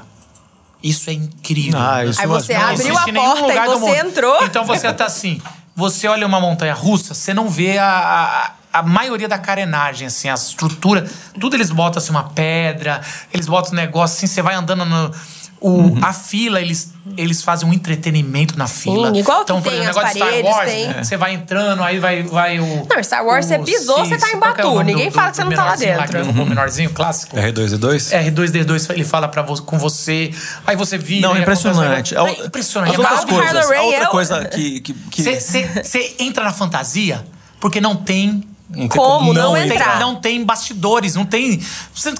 [SPEAKER 1] Isso é incrível.
[SPEAKER 3] Ah, isso
[SPEAKER 5] Aí você
[SPEAKER 1] Não
[SPEAKER 5] abriu a
[SPEAKER 1] nenhum
[SPEAKER 5] porta e
[SPEAKER 1] lugar do
[SPEAKER 5] você
[SPEAKER 1] mundo.
[SPEAKER 5] entrou.
[SPEAKER 1] Então você tá assim. Você olha uma montanha russa, você não vê a, a, a maioria da carenagem, assim, a estrutura. Tudo eles botam assim, uma pedra, eles botam um negócio assim, você vai andando no. O,
[SPEAKER 5] Uhum.
[SPEAKER 1] A fila, eles, eles fazem um entretenimento na fila.
[SPEAKER 5] igual que
[SPEAKER 1] então, por
[SPEAKER 5] tem
[SPEAKER 1] exemplo,
[SPEAKER 5] as
[SPEAKER 1] negócio de Star
[SPEAKER 5] paredes,
[SPEAKER 1] Wars,
[SPEAKER 5] tem.
[SPEAKER 1] você vai entrando, aí vai, vai o.
[SPEAKER 5] Não, Star Wars, você
[SPEAKER 1] o
[SPEAKER 5] pisou, você tá em
[SPEAKER 1] que é
[SPEAKER 5] Batu.
[SPEAKER 1] nome
[SPEAKER 5] Ninguém fala que você não tá lá dentro.
[SPEAKER 1] que é O menorzinho clássico.
[SPEAKER 2] R2D2?
[SPEAKER 1] R2D2 ele fala pra vo com você, aí você vira.
[SPEAKER 3] Não,
[SPEAKER 1] e
[SPEAKER 3] impressionante. É
[SPEAKER 1] É impressionante.
[SPEAKER 3] As outras
[SPEAKER 5] Igual o Kylo
[SPEAKER 3] coisas. A outra coisa que. que, que-
[SPEAKER 1] Você entra na fantasia porque não tem.
[SPEAKER 2] Não tem
[SPEAKER 5] Como não
[SPEAKER 1] tem-
[SPEAKER 5] entrar?
[SPEAKER 1] não tem bastidores, não tem.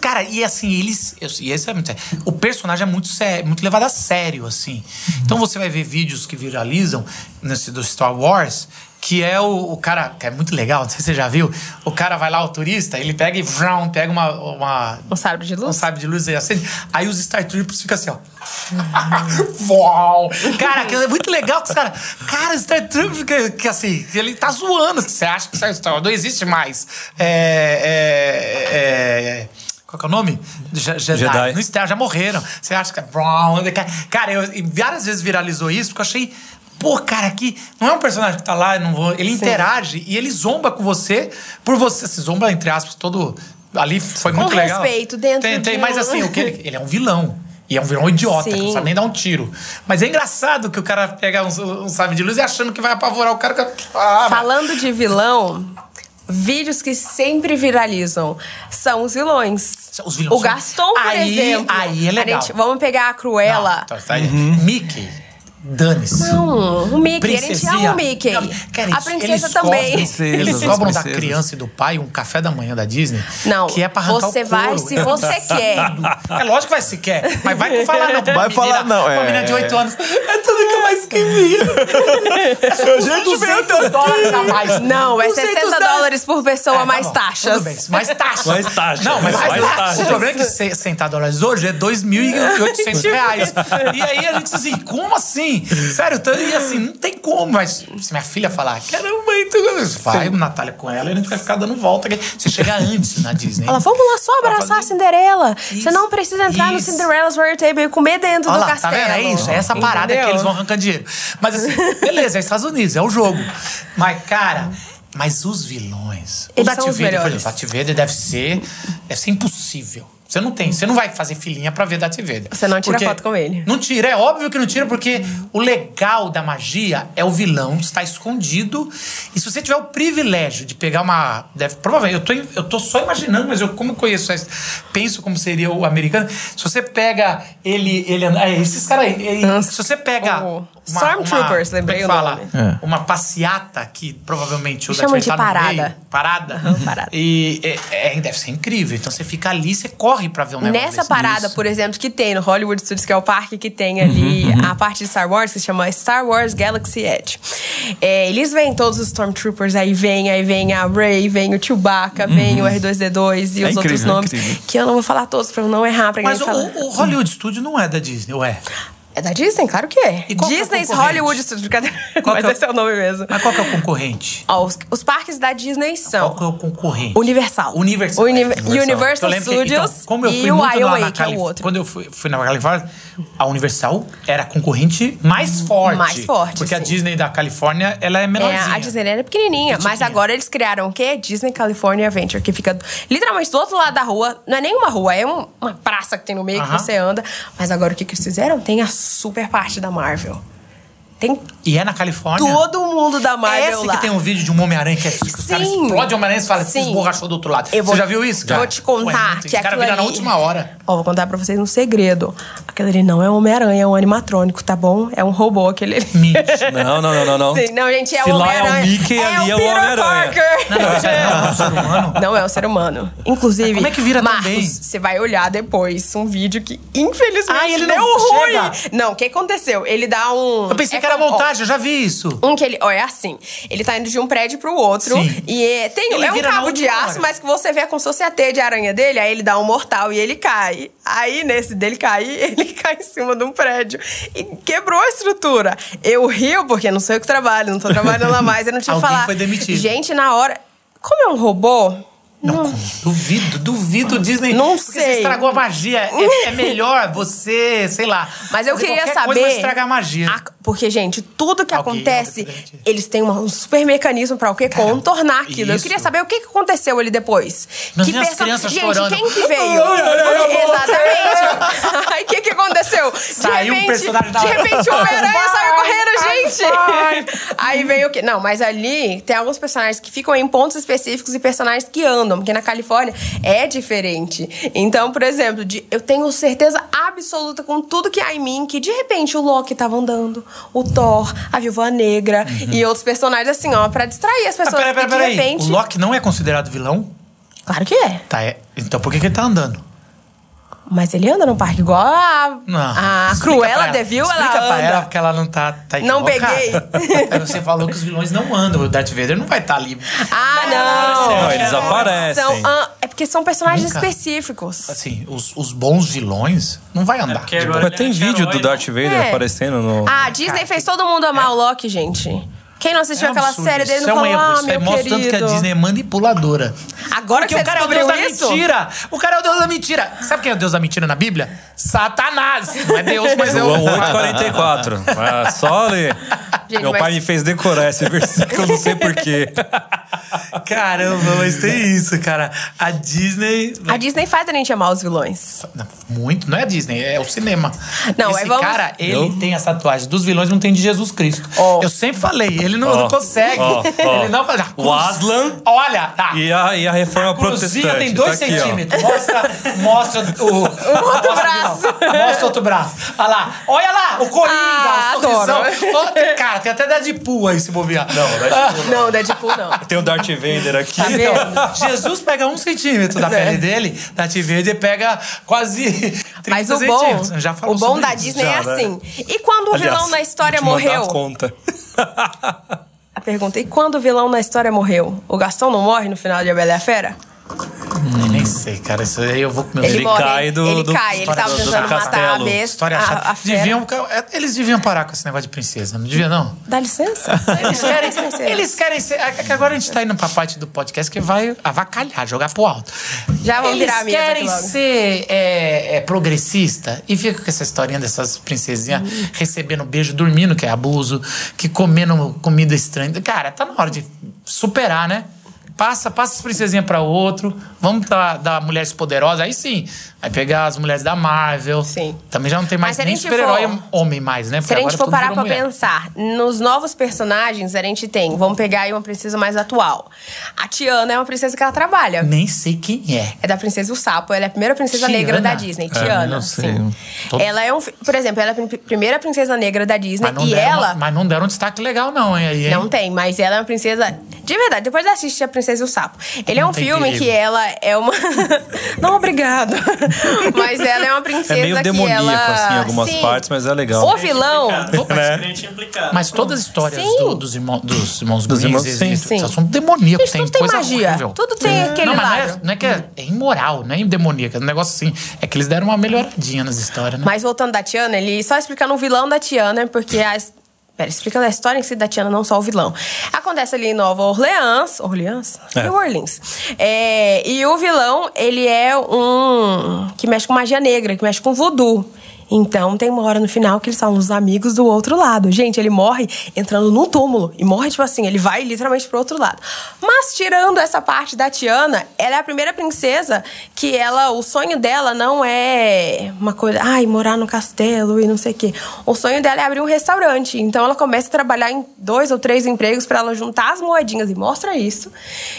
[SPEAKER 1] Cara, e assim, eles. E esse é muito sério. O personagem é muito sério, muito levado a sério, assim. Então você vai ver vídeos que viralizam nesse do Star Wars. Que é o, o cara, que é muito legal, *laughs* não sei se você já viu. O cara vai lá, o turista, ele pega e vroom, pega uma, uma,
[SPEAKER 5] Um sabre de
[SPEAKER 1] um
[SPEAKER 5] luz?
[SPEAKER 1] sabre de luz e acende. Aí os Star Troopers ficam assim, ó. *laughs* Uau! Cara, que é muito legal que os caras. Cara, Star Troopers, que, que assim, ele tá zoando. Você acha que Star Wars não existe mais. É. é, é qual que é o nome? Je- Jedi.
[SPEAKER 2] Jedi.
[SPEAKER 1] No Star, já morreram. Você acha que é. Brown? Cara, eu, e várias vezes viralizou isso, porque eu achei. Pô, cara, aqui não é um personagem que tá lá, não vou, ele interage e ele zomba com você por você. Se zomba, entre aspas, todo. Ali foi muito legal.
[SPEAKER 5] respeito, dentro
[SPEAKER 1] tem, tem,
[SPEAKER 5] de
[SPEAKER 1] Mas assim, o que ele, ele é um vilão. E é um vilão idiota, que não
[SPEAKER 5] Sim.
[SPEAKER 1] sabe nem dar um tiro. Mas é engraçado que o cara pega um, um sabre de luz e achando que vai apavorar o cara. que- Ah,
[SPEAKER 5] Falando de vilão, vídeos que sempre viralizam são os vilões.
[SPEAKER 1] Os vilões
[SPEAKER 5] o
[SPEAKER 1] são-
[SPEAKER 5] Gaston, por
[SPEAKER 1] Aí-
[SPEAKER 5] exemplo.
[SPEAKER 1] aí é legal.
[SPEAKER 5] A gente- vamos pegar a Cruella.
[SPEAKER 1] Não, tá- tá aí. Mickey, dane-se.
[SPEAKER 5] Não, o Mickey. A gente
[SPEAKER 1] Princesinha.
[SPEAKER 5] ama o Mickey.
[SPEAKER 1] Não, cara,
[SPEAKER 5] a princesa
[SPEAKER 1] eles
[SPEAKER 5] também.
[SPEAKER 1] cobram-
[SPEAKER 3] Princesas,
[SPEAKER 1] Eles *laughs* cobram da criança e do pai um café da manhã da Disney.
[SPEAKER 5] Não,
[SPEAKER 1] que é pra arrancar
[SPEAKER 5] você
[SPEAKER 1] o couro.
[SPEAKER 5] vai se você *laughs* quer.
[SPEAKER 1] É lógico que vai se quer. Mas vai falar não.
[SPEAKER 3] Vai falar não,
[SPEAKER 1] Uma
[SPEAKER 3] é.
[SPEAKER 1] menina de 8 anos. É tudo que eu mais queria. *laughs* É só 200 dólares a mais.
[SPEAKER 5] Não, é
[SPEAKER 1] 200
[SPEAKER 5] 60 dólares por pessoa,
[SPEAKER 1] É, tá
[SPEAKER 5] mais
[SPEAKER 1] bom,
[SPEAKER 5] taxas.
[SPEAKER 1] Tudo bem, mais taxas.
[SPEAKER 2] Mais taxas,
[SPEAKER 1] Não, mas
[SPEAKER 2] mais
[SPEAKER 1] mais, taxas.
[SPEAKER 2] taxas.
[SPEAKER 1] O problema é que se- 60 dólares hoje é 2.800 reais. E aí a gente diz assim, como assim? Sério, então, e assim, não tem como. Mas se minha filha falar, quero muito. Vai, Natália, com ela e a gente vai ficar dando volta. Você chega antes na Disney.
[SPEAKER 5] Ela, vamos lá só abraçar
[SPEAKER 1] fazer-
[SPEAKER 5] a Cinderela. Você não precisa entrar no
[SPEAKER 1] isso.
[SPEAKER 5] Cinderella's Royal Table e comer dentro
[SPEAKER 1] Olha
[SPEAKER 5] do
[SPEAKER 1] lá,
[SPEAKER 5] castelo.
[SPEAKER 1] tá vendo? É isso, é essa parada
[SPEAKER 5] Entendeu?
[SPEAKER 1] que eles vão arrancando dinheiro. Mas assim, beleza, é Estados Unidos, é o jogo. Mas, cara, mas os vilões.
[SPEAKER 5] Eles
[SPEAKER 1] o Darth Vader, por exemplo, o Darth Vader deve ser, deve ser impossível. Você não tem, você não vai fazer filhinha pra ver Darth Vader.
[SPEAKER 5] Você não tira
[SPEAKER 1] Porque-
[SPEAKER 5] foto com ele.
[SPEAKER 1] Não tira, é óbvio que não tira, porque o legal da magia é o vilão estar escondido. E se você tiver o privilégio de pegar uma. Deve, provavelmente, eu tô, eu tô só imaginando, mas eu, como conheço, penso como seria o americano. Se você pega ele. ele é, esses caras aí. é, se você pega. Uma-
[SPEAKER 5] Stormtroopers,
[SPEAKER 1] uma-
[SPEAKER 5] lembrei
[SPEAKER 1] é que
[SPEAKER 5] o
[SPEAKER 1] fala?
[SPEAKER 5] nome.
[SPEAKER 3] É.
[SPEAKER 1] Uma passeata que provavelmente o Darth
[SPEAKER 5] de
[SPEAKER 1] Vader tá no
[SPEAKER 5] parada.
[SPEAKER 1] meio. Parada.
[SPEAKER 5] parada.
[SPEAKER 1] E é, é, deve ser incrível. Então você fica ali, você corre pra ver um negócio
[SPEAKER 5] Nessa
[SPEAKER 1] desse.
[SPEAKER 5] parada,
[SPEAKER 1] Isso.
[SPEAKER 5] por exemplo, que tem no Hollywood Studios, que é o parque que tem ali a parte de Star Wars, que se chama Star Wars Galaxy Edge. É, eles vêm todos os Stormtroopers, aí vem, aí vem a Rey, vem o Chewbacca, vem o R2D2 e
[SPEAKER 3] É
[SPEAKER 5] os outros
[SPEAKER 3] incrível, é
[SPEAKER 5] nomes.
[SPEAKER 3] incrível.
[SPEAKER 5] Que eu não vou falar todos pra eu não errar, pra
[SPEAKER 1] Mas o,
[SPEAKER 5] falar.
[SPEAKER 1] o Hollywood Studio não é da Disney, ou é?
[SPEAKER 5] É da Disney? Claro que é.
[SPEAKER 1] E é o
[SPEAKER 5] Disney's
[SPEAKER 1] concorrente?
[SPEAKER 5] Hollywood Studios.
[SPEAKER 1] Qual
[SPEAKER 5] Mas
[SPEAKER 1] é o-
[SPEAKER 5] esse é o nome mesmo.
[SPEAKER 1] Mas qual que é o concorrente?
[SPEAKER 5] Ó, os, os parques da Disney são
[SPEAKER 1] Qual que é o concorrente?
[SPEAKER 5] Universal.
[SPEAKER 1] Universal.
[SPEAKER 5] Uni-
[SPEAKER 1] é,
[SPEAKER 5] Universal,
[SPEAKER 1] lembro que-
[SPEAKER 5] Studios
[SPEAKER 1] então, como eu fui
[SPEAKER 5] e o
[SPEAKER 1] muito lá
[SPEAKER 5] Iowa,
[SPEAKER 1] na
[SPEAKER 5] que é o
[SPEAKER 1] Calif-
[SPEAKER 5] outro.
[SPEAKER 1] Quando eu fui, fui na Califórnia, a Universal era a concorrente mais forte.
[SPEAKER 5] Mais forte,
[SPEAKER 1] Porque a
[SPEAKER 5] sim.
[SPEAKER 1] Disney da Califórnia, ela é
[SPEAKER 5] É,
[SPEAKER 1] menorzinha.
[SPEAKER 5] a Disneyland é pequenininha, mas
[SPEAKER 1] Pequenininha.
[SPEAKER 5] agora eles criaram o quê? Disney California Adventure, que fica literalmente do outro lado da rua. Não é nem uma rua, é um- uma praça que tem no meio
[SPEAKER 1] Aham.
[SPEAKER 5] que você anda. Mas agora o que, que eles fizeram? Tem a super parte da Marvel. Tem
[SPEAKER 1] E é na Califórnia.
[SPEAKER 5] todo mundo da
[SPEAKER 1] É
[SPEAKER 5] Marvel
[SPEAKER 1] essa
[SPEAKER 5] lá.
[SPEAKER 1] que tem um vídeo de um Homem-Aranha que é, os caras
[SPEAKER 5] Sim.
[SPEAKER 1] explodem o Homem-Aranha e fala que se esborrachou do outro lado.
[SPEAKER 5] Eu vou-
[SPEAKER 1] Você já viu isso?
[SPEAKER 5] eu vou te contar
[SPEAKER 1] muito-
[SPEAKER 5] que
[SPEAKER 1] O cara
[SPEAKER 5] aquilo
[SPEAKER 1] vira na
[SPEAKER 5] ali-
[SPEAKER 1] última hora.
[SPEAKER 5] Ó, vou contar pra vocês um segredo. Aquele ali não é um Homem-Aranha, é um animatrônico, tá bom? É um robô aquele ali.
[SPEAKER 1] Mentira. *laughs*
[SPEAKER 2] Não, não, não, não, não.
[SPEAKER 5] Sim, não, gente, é
[SPEAKER 2] Se
[SPEAKER 5] o
[SPEAKER 2] lá é o
[SPEAKER 5] Homem-Aranha.
[SPEAKER 2] Mickey, ali é o Homem-Aranha.
[SPEAKER 5] Parker.
[SPEAKER 1] Não, não, é um *laughs* ser humano.
[SPEAKER 5] Não é um ser humano. Inclusive,
[SPEAKER 1] Como é que vira
[SPEAKER 5] Marcos,
[SPEAKER 1] também?
[SPEAKER 5] você vai olhar depois um vídeo que, infelizmente,
[SPEAKER 1] Ah, ele
[SPEAKER 5] deu
[SPEAKER 1] não
[SPEAKER 5] ruim.
[SPEAKER 1] chega?
[SPEAKER 5] Não, o que aconteceu? Ele dá um...
[SPEAKER 1] Eu pensei
[SPEAKER 5] é
[SPEAKER 1] que era
[SPEAKER 5] como- ó,
[SPEAKER 1] montagem, eu já vi isso.
[SPEAKER 5] um que ele. Ó, é assim. Ele tá indo de um prédio pro outro.
[SPEAKER 1] Sim.
[SPEAKER 5] E é, tem,
[SPEAKER 1] Ele
[SPEAKER 5] é um cabo de aço, mas que você vê como se fosse a teia de aranha dele. Aí ele dá um mortal e ele cai. Aí, nesse dele cair, *laughs* ele cai em cima de um prédio. E quebrou a estrutura. Eu rio, porque não sou eu que trabalho, não tô trabalhando lá mais. Eu não
[SPEAKER 1] Alguém
[SPEAKER 5] falar.
[SPEAKER 1] foi demitido.
[SPEAKER 5] Gente, na hora. Como é um robô.
[SPEAKER 1] Não, duvido, duvido Disney.
[SPEAKER 5] Não
[SPEAKER 1] porque
[SPEAKER 5] sei.
[SPEAKER 1] Você estragou a magia. É, é melhor você, sei lá.
[SPEAKER 5] Mas eu queria saber.
[SPEAKER 1] Coisa estragar a magia.
[SPEAKER 5] a- porque, gente, tudo que
[SPEAKER 1] Alguém
[SPEAKER 5] acontece,
[SPEAKER 1] que
[SPEAKER 5] eles têm um super mecanismo pra o quê?
[SPEAKER 1] Cara,
[SPEAKER 5] Contornar aquilo. Eu
[SPEAKER 1] isso.
[SPEAKER 5] queria saber o que que aconteceu ali depois.
[SPEAKER 1] As
[SPEAKER 5] perso-
[SPEAKER 1] crianças
[SPEAKER 5] gente,
[SPEAKER 1] chorando.
[SPEAKER 5] quem que veio? Exatamente. *laughs* Aí o que que aconteceu? De
[SPEAKER 1] Saiu um
[SPEAKER 5] repente,
[SPEAKER 1] personagem da
[SPEAKER 5] De repente o Homem-Aranha saiu correndo,
[SPEAKER 1] vai,
[SPEAKER 5] gente. *laughs* Aí veio o quê? Não, mas ali tem alguns personagens que ficam em pontos específicos e personagens que andam, porque na Califórnia é diferente. Então, por exemplo, de- eu tenho certeza absoluta com tudo que há em mim que de repente o Loki tava andando, o Thor, a Viúva Negra e outros personagens assim, ó, pra distrair as
[SPEAKER 1] Ah,
[SPEAKER 5] pessoas.
[SPEAKER 1] peraí, peraí,
[SPEAKER 5] que de
[SPEAKER 1] peraí.
[SPEAKER 5] repente.
[SPEAKER 1] O Loki não é considerado vilão?
[SPEAKER 5] Claro que é.
[SPEAKER 1] Tá, é. Então por que, que ele tá andando?
[SPEAKER 5] Mas ele anda no parque igual a,
[SPEAKER 1] Não.
[SPEAKER 5] a Cruella. Devil, ela
[SPEAKER 1] Explica pra
[SPEAKER 5] anda.
[SPEAKER 1] ela porque ela não tá, tá
[SPEAKER 5] Não peguei. *laughs*
[SPEAKER 1] Você falou que os vilões não andam. O Darth Vader não vai estar ali.
[SPEAKER 5] Ah, não!
[SPEAKER 2] Não, eles aparecem.
[SPEAKER 5] São, ah, é porque são personagens
[SPEAKER 1] Nunca.
[SPEAKER 5] específicos.
[SPEAKER 1] Assim, os, os bons vilões não vai andar.
[SPEAKER 4] porque agora-
[SPEAKER 2] Mas tem
[SPEAKER 4] é
[SPEAKER 2] vídeo
[SPEAKER 4] anti-herói,
[SPEAKER 2] do Darth Vader
[SPEAKER 5] É.
[SPEAKER 2] aparecendo no.
[SPEAKER 5] Ah, a Disney fez todo mundo amar o Loki, gente. Quem não assistiu
[SPEAKER 1] É
[SPEAKER 5] aquela
[SPEAKER 1] absurdo.
[SPEAKER 5] série dele
[SPEAKER 1] Isso
[SPEAKER 5] não
[SPEAKER 1] é um
[SPEAKER 5] falou,
[SPEAKER 1] erro.
[SPEAKER 5] ah,
[SPEAKER 1] Isso aí
[SPEAKER 5] meu
[SPEAKER 1] mostra tanto que a
[SPEAKER 5] querido.
[SPEAKER 1] Disney é manipuladora.
[SPEAKER 5] Agora
[SPEAKER 1] Porque
[SPEAKER 5] que
[SPEAKER 1] o
[SPEAKER 5] você
[SPEAKER 1] cara é o deus da
[SPEAKER 5] isso?
[SPEAKER 1] mentira. O cara é o deus da mentira. Sabe quem é o deus da mentira na Bíblia? Satanás. Não é Deus, mas é o...
[SPEAKER 2] João 844. *laughs* Ah, só ler.
[SPEAKER 5] Gente,
[SPEAKER 2] Meu
[SPEAKER 5] mas-
[SPEAKER 2] pai me fez decorar esse versículo, não sei porquê. *laughs*
[SPEAKER 1] Caramba, mas tem isso, cara. A Disney...
[SPEAKER 5] A Disney faz a gente amar os vilões.
[SPEAKER 1] Muito, não é a Disney, é o cinema.
[SPEAKER 5] Não,
[SPEAKER 1] Esse
[SPEAKER 5] vamos-
[SPEAKER 1] cara, ele
[SPEAKER 2] Eu?
[SPEAKER 1] tem as tatuagens dos vilões, não tem de Jesus Cristo.
[SPEAKER 5] Ó.
[SPEAKER 1] Eu sempre falei, ele não,
[SPEAKER 2] Ó,
[SPEAKER 1] não consegue.
[SPEAKER 2] ó, ó.
[SPEAKER 1] Ele não faz.
[SPEAKER 2] O Aslan
[SPEAKER 1] Olha, tá.
[SPEAKER 2] E a, e a reforma
[SPEAKER 1] Cruzinha
[SPEAKER 2] protestante.
[SPEAKER 1] tem dois
[SPEAKER 2] tá aqui, ó.
[SPEAKER 1] centímetros. Mostra, mostra o, o *laughs* outro
[SPEAKER 5] braço.
[SPEAKER 1] Mostra outro braço. Olha lá. Olha lá, o Coringa,
[SPEAKER 5] Ah,
[SPEAKER 1] o sorrisão. Outro- cara, tem até Deadpool aí se bobear. *laughs* Não,
[SPEAKER 5] Não, Deadpool não.
[SPEAKER 2] Tem o Darth Vader aqui.
[SPEAKER 5] Tá vendo? *laughs*
[SPEAKER 1] Jesus pega um centímetro da
[SPEAKER 5] É.
[SPEAKER 1] pele dele, Darth Vader pega quase 30
[SPEAKER 5] Mas o bom,
[SPEAKER 1] Já falou
[SPEAKER 5] o bom da
[SPEAKER 1] isso.
[SPEAKER 5] Disney
[SPEAKER 2] já,
[SPEAKER 5] é
[SPEAKER 2] né?
[SPEAKER 5] assim. E quando o
[SPEAKER 2] Aliás,
[SPEAKER 5] vilão na história morreu?
[SPEAKER 2] a conta. *laughs*
[SPEAKER 5] A pergunta, e quando o vilão na história morreu? O Gastão não morre no final de A Bela e a Fera?
[SPEAKER 1] Eu nem sei, cara. Isso aí eu vou com meus
[SPEAKER 2] Ele
[SPEAKER 5] morre,
[SPEAKER 2] cai do-
[SPEAKER 5] Ele
[SPEAKER 2] do-
[SPEAKER 5] cai, ele tava
[SPEAKER 2] do- do
[SPEAKER 5] tentando matar a
[SPEAKER 2] castelo.
[SPEAKER 5] besta.
[SPEAKER 1] História
[SPEAKER 5] a,
[SPEAKER 1] chata.
[SPEAKER 5] a.
[SPEAKER 1] Deviam, eles deviam parar com esse negócio de princesa, não devia, não?
[SPEAKER 5] Dá licença? *laughs*
[SPEAKER 1] Eles querem, eles querem ser. é que Agora a gente tá indo pra parte do podcast que vai avacalhar, jogar pro alto.
[SPEAKER 5] Já vamos
[SPEAKER 1] eles
[SPEAKER 5] virar a mesa aqui
[SPEAKER 1] querem
[SPEAKER 5] logo.
[SPEAKER 1] ser é, é, progressista e fica com essa historinha dessas princesinhas recebendo beijo, dormindo, que é abuso, que comendo comida estranha. Cara, tá na hora de superar, né? Passa, passa as princesinhas pra outro. Vamos dar, dar mulheres poderosas. Aí sim. Aí pegar as mulheres da Marvel.
[SPEAKER 5] Sim.
[SPEAKER 1] Também já não tem mais nem super-herói homem mais, né?
[SPEAKER 5] Se a gente
[SPEAKER 1] agora
[SPEAKER 5] for parar pra
[SPEAKER 1] mulher.
[SPEAKER 5] pensar, nos novos personagens a gente tem, vamos pegar aí uma princesa mais atual. A Tiana é uma princesa que ela trabalha.
[SPEAKER 1] Nem sei quem é.
[SPEAKER 5] É da Princesa e o Sapo. Ela é a primeira princesa
[SPEAKER 1] Tiana?
[SPEAKER 5] negra da Disney. Tiana.
[SPEAKER 3] não sei.
[SPEAKER 5] sim.
[SPEAKER 1] Todo-
[SPEAKER 5] Ela é um. Por exemplo, ela é a prim- primeira princesa negra da Disney. E ela.
[SPEAKER 1] mas não deram um destaque legal, não, hein? Aí, hein?
[SPEAKER 5] Não tem, mas ela é uma princesa. De verdade, depois assiste A Princesa e o Sapo. Ele é
[SPEAKER 1] Não
[SPEAKER 5] um
[SPEAKER 1] tem
[SPEAKER 5] filme
[SPEAKER 1] perigo.
[SPEAKER 5] que ela é uma. *laughs* não, obrigado. Mas ela é uma princesa
[SPEAKER 2] É meio
[SPEAKER 5] que
[SPEAKER 2] demoníaco,
[SPEAKER 5] ela...
[SPEAKER 2] assim, em algumas
[SPEAKER 5] Sim.
[SPEAKER 2] partes, mas é legal.
[SPEAKER 5] O vilão.
[SPEAKER 4] Implicado.
[SPEAKER 1] Mas todas as histórias
[SPEAKER 5] Sim.
[SPEAKER 1] do- dos, irmãos, dos irmãos
[SPEAKER 2] Dos irmãos, sim.
[SPEAKER 5] Sim.
[SPEAKER 1] são demoníacos.
[SPEAKER 5] Gente, tudo tem
[SPEAKER 1] coisa
[SPEAKER 5] magia.
[SPEAKER 1] horrível.
[SPEAKER 5] Tudo tem aquele
[SPEAKER 1] não, mas não é,
[SPEAKER 5] lado.
[SPEAKER 1] não é que é, é imoral, não é demoníaco. É um negócio assim. É que eles deram uma melhoradinha nas histórias, né?
[SPEAKER 5] Mas voltando da Tiana, ele só explicando o vilão da Tiana, porque as. Pera, explicando a história em si da Tiana, não só o vilão. Acontece ali em Nova Orleans. Orleans?
[SPEAKER 2] É.
[SPEAKER 5] New Orleans. É, e o vilão, ele é um. que mexe com magia negra, que mexe com voodoo. Então tem uma hora no final que eles são os amigos do outro lado. Gente, ele morre entrando num túmulo. E morre, tipo assim, ele vai literalmente pro outro lado. Mas tirando essa parte da Tiana, ela é a primeira princesa que ela. O sonho dela não é uma coisa. Ai, morar no castelo e não sei o quê. O sonho dela é abrir um restaurante. Então ela começa a trabalhar em dois ou três empregos para ela juntar as moedinhas e mostra isso.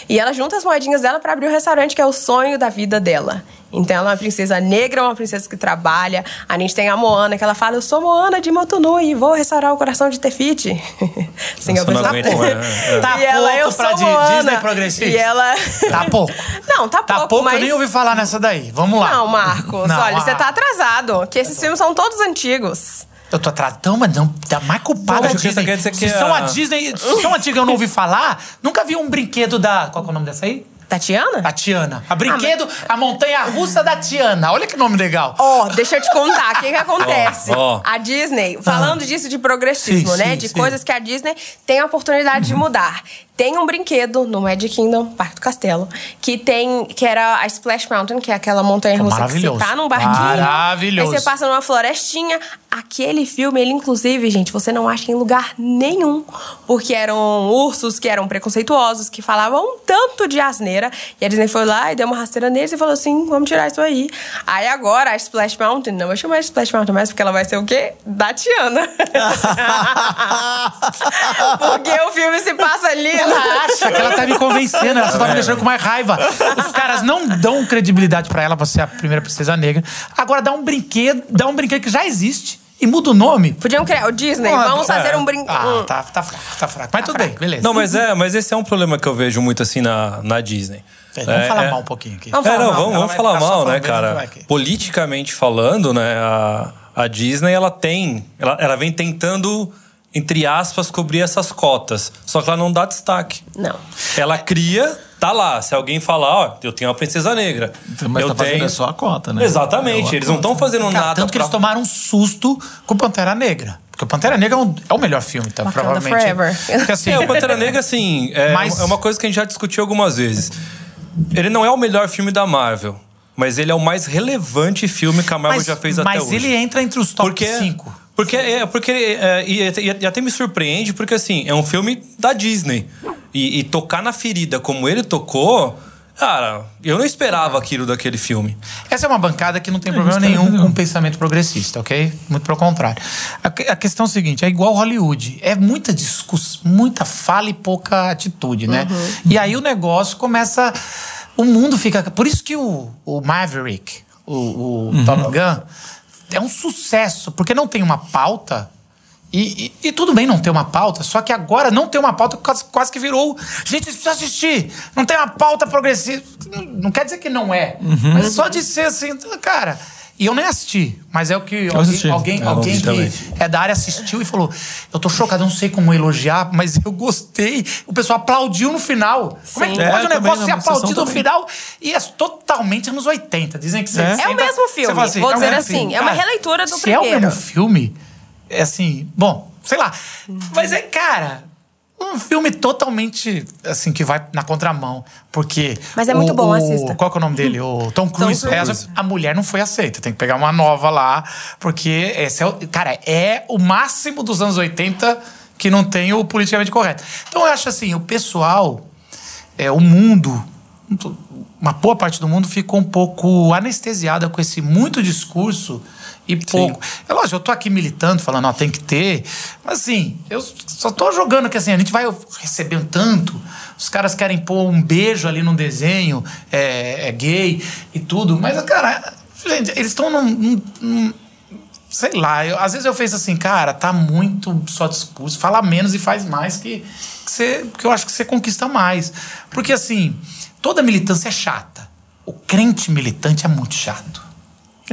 [SPEAKER 5] E ela junta as moedinhas dela para abrir o restaurante, que é o sonho da vida dela. Então ela é uma princesa negra, uma princesa que trabalha. A gente tem a Moana, que ela fala: Eu sou Moana de Motunui e vou restaurar o coração de Tefiti. *laughs* Sim,
[SPEAKER 2] Nossa, eu não aguento mais. É.
[SPEAKER 1] Tá
[SPEAKER 5] e ela,
[SPEAKER 1] pouco
[SPEAKER 5] eu
[SPEAKER 1] pra
[SPEAKER 5] sou Moana.
[SPEAKER 1] Disney progressista.
[SPEAKER 5] E ela. *laughs*
[SPEAKER 1] Tá *laughs* pouco.
[SPEAKER 5] Não, tá pouco.
[SPEAKER 1] Tá pouco,
[SPEAKER 5] mas...
[SPEAKER 1] eu nem ouvi falar nessa daí. Vamos lá.
[SPEAKER 5] Não, Marcos,
[SPEAKER 1] Não,
[SPEAKER 5] olha,
[SPEAKER 1] ah,
[SPEAKER 5] você tá atrasado. Que esses filmes são todos antigos.
[SPEAKER 1] Eu tô atrás. Não, mas não, tá mais culpada a
[SPEAKER 2] que
[SPEAKER 1] Disney.
[SPEAKER 2] dizer
[SPEAKER 1] se
[SPEAKER 2] que
[SPEAKER 1] são
[SPEAKER 2] a-
[SPEAKER 1] a Disney. Se são antigas eu não ouvi falar, nunca vi um brinquedo da. Qual que é o nome dessa aí?
[SPEAKER 5] Tatiana?
[SPEAKER 1] A Tiana. A brinquedo, a montanha russa da Tiana. Olha que nome legal.
[SPEAKER 5] Ó, deixa eu te contar o que, que *laughs* acontece.
[SPEAKER 2] Ó, ó.
[SPEAKER 5] A Disney, falando disso de progressismo,
[SPEAKER 1] Sim,
[SPEAKER 5] né?
[SPEAKER 1] sim,
[SPEAKER 5] de
[SPEAKER 1] sim.
[SPEAKER 5] coisas que a Disney tem a oportunidade de mudar. Tem um brinquedo no Magic Kingdom, Parque do Castelo, que tem. que era a Splash Mountain, que é aquela montanha russa que você tá num barquinho.
[SPEAKER 1] Maravilhoso.
[SPEAKER 5] Aí você passa numa florestinha. Aquele filme, ele, inclusive, gente, você não acha em lugar nenhum. Porque eram ursos que eram preconceituosos, que falavam um tanto de asneira. E a Disney foi lá e deu uma rasteira neles e falou assim: vamos tirar isso aí. Aí agora a Splash Mountain, não vou chamar de Splash Mountain mais, porque ela vai ser o quê? Da Tiana. *laughs* porque o filme se passa ali.
[SPEAKER 1] Ela acha que ela tá me convencendo, ela só tá me deixando com mais raiva. Os caras não dão credibilidade pra ela pra ser a primeira princesa negra. Agora dá um brinquedo, dá um brinquedo que já existe e muda o nome.
[SPEAKER 5] Podiam criar o Disney,
[SPEAKER 1] Ah,
[SPEAKER 5] vamos fazer
[SPEAKER 2] é.
[SPEAKER 5] um brinquedo.
[SPEAKER 1] Ah, tá, tá fraco, tá fraco. Mas tudo bem, beleza.
[SPEAKER 2] Não, mas é, mas esse é um problema que eu vejo muito assim na, na Disney.
[SPEAKER 1] É, vamos
[SPEAKER 2] É,
[SPEAKER 1] falar
[SPEAKER 2] é-
[SPEAKER 1] mal um pouquinho aqui.
[SPEAKER 5] Vamos
[SPEAKER 2] É,
[SPEAKER 5] falar
[SPEAKER 2] não,
[SPEAKER 5] mal.
[SPEAKER 2] vamos, falar mal, né, cara? Politicamente falando, né, a, a Disney, ela tem... Ela, ela vem tentando, entre aspas, cobrir essas cotas. Só que ela não dá destaque.
[SPEAKER 5] Não.
[SPEAKER 2] Ela cria, tá lá. Se alguém falar, ó, eu tenho uma princesa negra.
[SPEAKER 3] Mas
[SPEAKER 2] eu
[SPEAKER 3] tá fazendo
[SPEAKER 2] tenho...
[SPEAKER 3] é só a cota, né?
[SPEAKER 2] Exatamente.
[SPEAKER 3] É a
[SPEAKER 2] Eles não estão fazendo
[SPEAKER 1] Cara,
[SPEAKER 2] nada
[SPEAKER 1] tanto que
[SPEAKER 2] pra...
[SPEAKER 1] eles tomaram um susto com Pantera Negra. Porque o Pantera Negra é, um- é o melhor filme, então, provavelmente.
[SPEAKER 5] Forever.
[SPEAKER 1] Porque, assim,
[SPEAKER 2] É, o Pantera Negra, assim, é, *laughs*
[SPEAKER 1] Mas-
[SPEAKER 2] é uma coisa que a gente já discutiu algumas vezes. Ele não é o melhor filme da Marvel, mas ele é o mais relevante filme que a Marvel
[SPEAKER 1] mas,
[SPEAKER 2] já fez
[SPEAKER 1] mas
[SPEAKER 2] até hoje.
[SPEAKER 1] ele entra entre os top
[SPEAKER 2] porque
[SPEAKER 1] 5.
[SPEAKER 2] Porque, é, porque é, e, e- e até me surpreende, porque assim, é um filme da Disney. E, e tocar na ferida como ele tocou, cara, eu não esperava aquilo daquele filme.
[SPEAKER 1] Essa é uma bancada que não tem problema nenhum com pensamento progressista, ok? Muito pelo contrário. A, a questão é a seguinte: é igual Hollywood. É muita discussão, muita fala e pouca atitude, né? E aí o negócio começa. O mundo fica. Por isso que o, o Maverick, o, o Top Gun, é um sucesso, porque não tem uma pauta. E, e- e tudo bem não ter uma pauta, só que agora não ter uma pauta quase, quase que virou. Gente, vocês precisam assistir. Não tem uma pauta progressista. Não, não quer dizer que não é. Mas só de ser assim, cara. E eu nem assisti, mas é o que alguém,
[SPEAKER 3] assisti.
[SPEAKER 1] alguém,
[SPEAKER 2] Eu
[SPEAKER 1] alguém que
[SPEAKER 2] também.
[SPEAKER 1] é da área assistiu e falou: Eu tô chocado, eu não sei como elogiar, mas eu gostei. O pessoal aplaudiu no final. Como é que
[SPEAKER 5] Sim.
[SPEAKER 1] pode
[SPEAKER 3] É,
[SPEAKER 1] um negócio ser
[SPEAKER 3] sessão
[SPEAKER 1] aplaudido no final? E é totalmente anos 80. Dizem que você
[SPEAKER 3] É.
[SPEAKER 1] senta-
[SPEAKER 5] É o mesmo filme,
[SPEAKER 1] assim,
[SPEAKER 5] vou
[SPEAKER 1] é o
[SPEAKER 5] dizer assim,
[SPEAKER 1] filme.
[SPEAKER 5] é uma releitura do
[SPEAKER 1] se é o
[SPEAKER 5] primeiro.
[SPEAKER 1] mesmo filme, é assim, bom, sei lá. Mas é, cara, um filme totalmente, assim, que vai na contramão. Porque.
[SPEAKER 5] Mas é muito
[SPEAKER 1] o-
[SPEAKER 5] bom,
[SPEAKER 1] o-
[SPEAKER 5] assista.
[SPEAKER 1] Qual é o nome dele? O Tom Cruise.
[SPEAKER 5] Cruise.
[SPEAKER 1] É, a mulher não foi aceita. Tem que pegar uma nova lá. Porque esse é o. Cara, é o máximo dos anos 80 que não tem o politicamente correto. Então eu acho assim, o pessoal. é, o mundo, uma boa parte do mundo ficou um pouco anestesiada com esse muito discurso e pouco. É lógico, eu tô aqui militando, falando, ó, tem que ter. Mas assim, eu só tô jogando que assim, a gente vai receber um tanto. Os caras querem pôr um beijo ali num desenho, é, é gay e tudo. Mas, cara, gente, eles estão num, num, num. Sei lá, eu, às vezes eu penso assim, cara, tá muito só discurso, fala menos e faz mais que, que, você, que eu acho que você conquista mais. Porque assim, toda militância é chata. O crente militante é muito chato.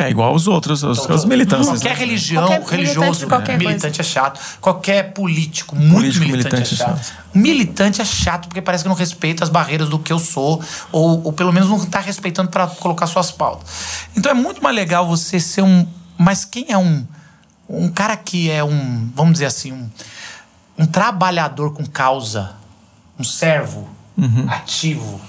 [SPEAKER 3] É igual os outros, os, os militantes.
[SPEAKER 1] Qualquer
[SPEAKER 3] né?
[SPEAKER 1] religião,
[SPEAKER 5] Qualquer
[SPEAKER 1] religioso,
[SPEAKER 5] militante, qualquer
[SPEAKER 1] militante
[SPEAKER 5] coisa.
[SPEAKER 1] é chato. Qualquer político, muito
[SPEAKER 3] Político,
[SPEAKER 1] militante,
[SPEAKER 3] militante
[SPEAKER 1] é
[SPEAKER 3] é
[SPEAKER 1] chato. Militante é chato porque parece que não respeita as barreiras do que eu sou, ou, ou pelo menos não está respeitando para colocar suas pautas. Então é muito mais legal você ser um. Mas quem é um. Um cara que é um. Vamos dizer assim, um, um trabalhador com causa, um servo ativo,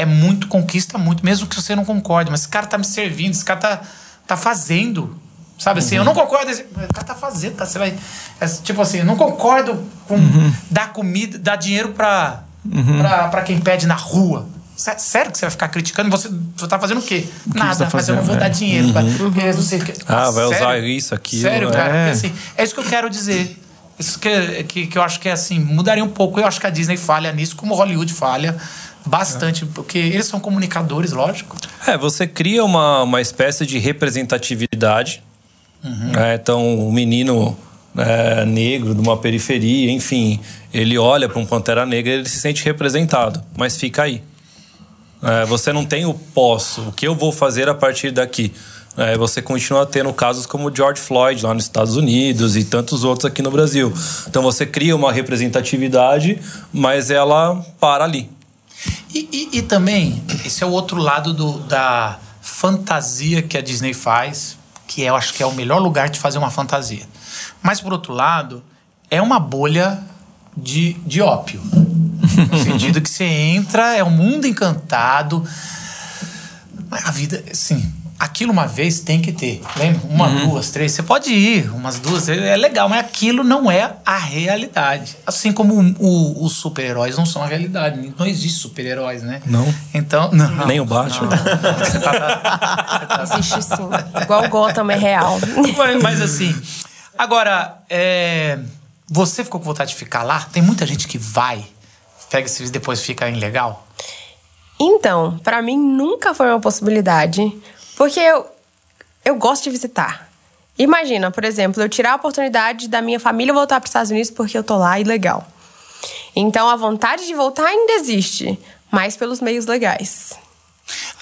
[SPEAKER 1] é muito, conquista muito, mesmo que você não concorde. Mas esse cara tá me servindo, esse cara tá, tá fazendo. Sabe assim, eu não concordo. esse- O cara tá fazendo, tá? Você vai. é, tipo assim, eu não concordo com dar comida, dar dinheiro pra, pra, pra quem pede na rua. Sé- Sério que você vai ficar criticando? Você, você tá fazendo o quê?
[SPEAKER 3] que
[SPEAKER 1] Nada,
[SPEAKER 3] tá
[SPEAKER 1] mas eu não vou dar
[SPEAKER 3] é.
[SPEAKER 1] dinheiro. pra- porque não sei o.
[SPEAKER 2] Ah, vai usar
[SPEAKER 1] Sério?
[SPEAKER 2] isso, aquilo,
[SPEAKER 1] Sério,
[SPEAKER 2] é.
[SPEAKER 1] cara.
[SPEAKER 3] É.
[SPEAKER 1] Assim, é isso que eu quero dizer. Isso que, que, que eu acho que é assim, mudaria um pouco. Eu acho que a Disney falha nisso, como Hollywood falha bastante, porque eles são comunicadores, lógico.
[SPEAKER 2] É, você cria uma, uma espécie de representatividade. né? Então, o menino é, negro de uma periferia, enfim, ele olha para um Pantera Negra e ele se sente representado, mas fica aí. É, você não tem o posso, o que eu vou fazer a partir daqui. É, você continua tendo casos como o George Floyd lá nos Estados Unidos e tantos outros aqui no Brasil. Então você cria uma representatividade, mas ela para ali.
[SPEAKER 1] E, e, e também, esse é o outro lado do, da fantasia que a Disney faz, que eu acho que é o melhor lugar de fazer uma fantasia. Mas, por outro lado, é uma bolha de, de ópio. No *laughs* sentido que você entra, é um mundo encantado. Mas A vida, assim, aquilo uma vez tem que ter. Lembra? Uma, duas, três. Você pode ir, umas duas, três, é legal, mas aquilo não é a realidade. Assim como o- o- os super-heróis não são a realidade. Não existe super-heróis, né?
[SPEAKER 2] Não?
[SPEAKER 1] Então, não.
[SPEAKER 2] Nem o Batman. *laughs*
[SPEAKER 5] Existe sim. Igual Gotham é real.
[SPEAKER 1] Mas, mas assim, agora, é, você ficou com vontade de ficar lá? Tem muita gente que vai, pega esse vídeo e depois fica ilegal?
[SPEAKER 5] Então, pra mim nunca foi uma possibilidade, porque eu, eu gosto de visitar. Imagina, por exemplo, eu tirar a oportunidade da minha família voltar para os Estados Unidos porque eu tô lá ilegal. Então a vontade de voltar ainda existe, mas pelos meios legais.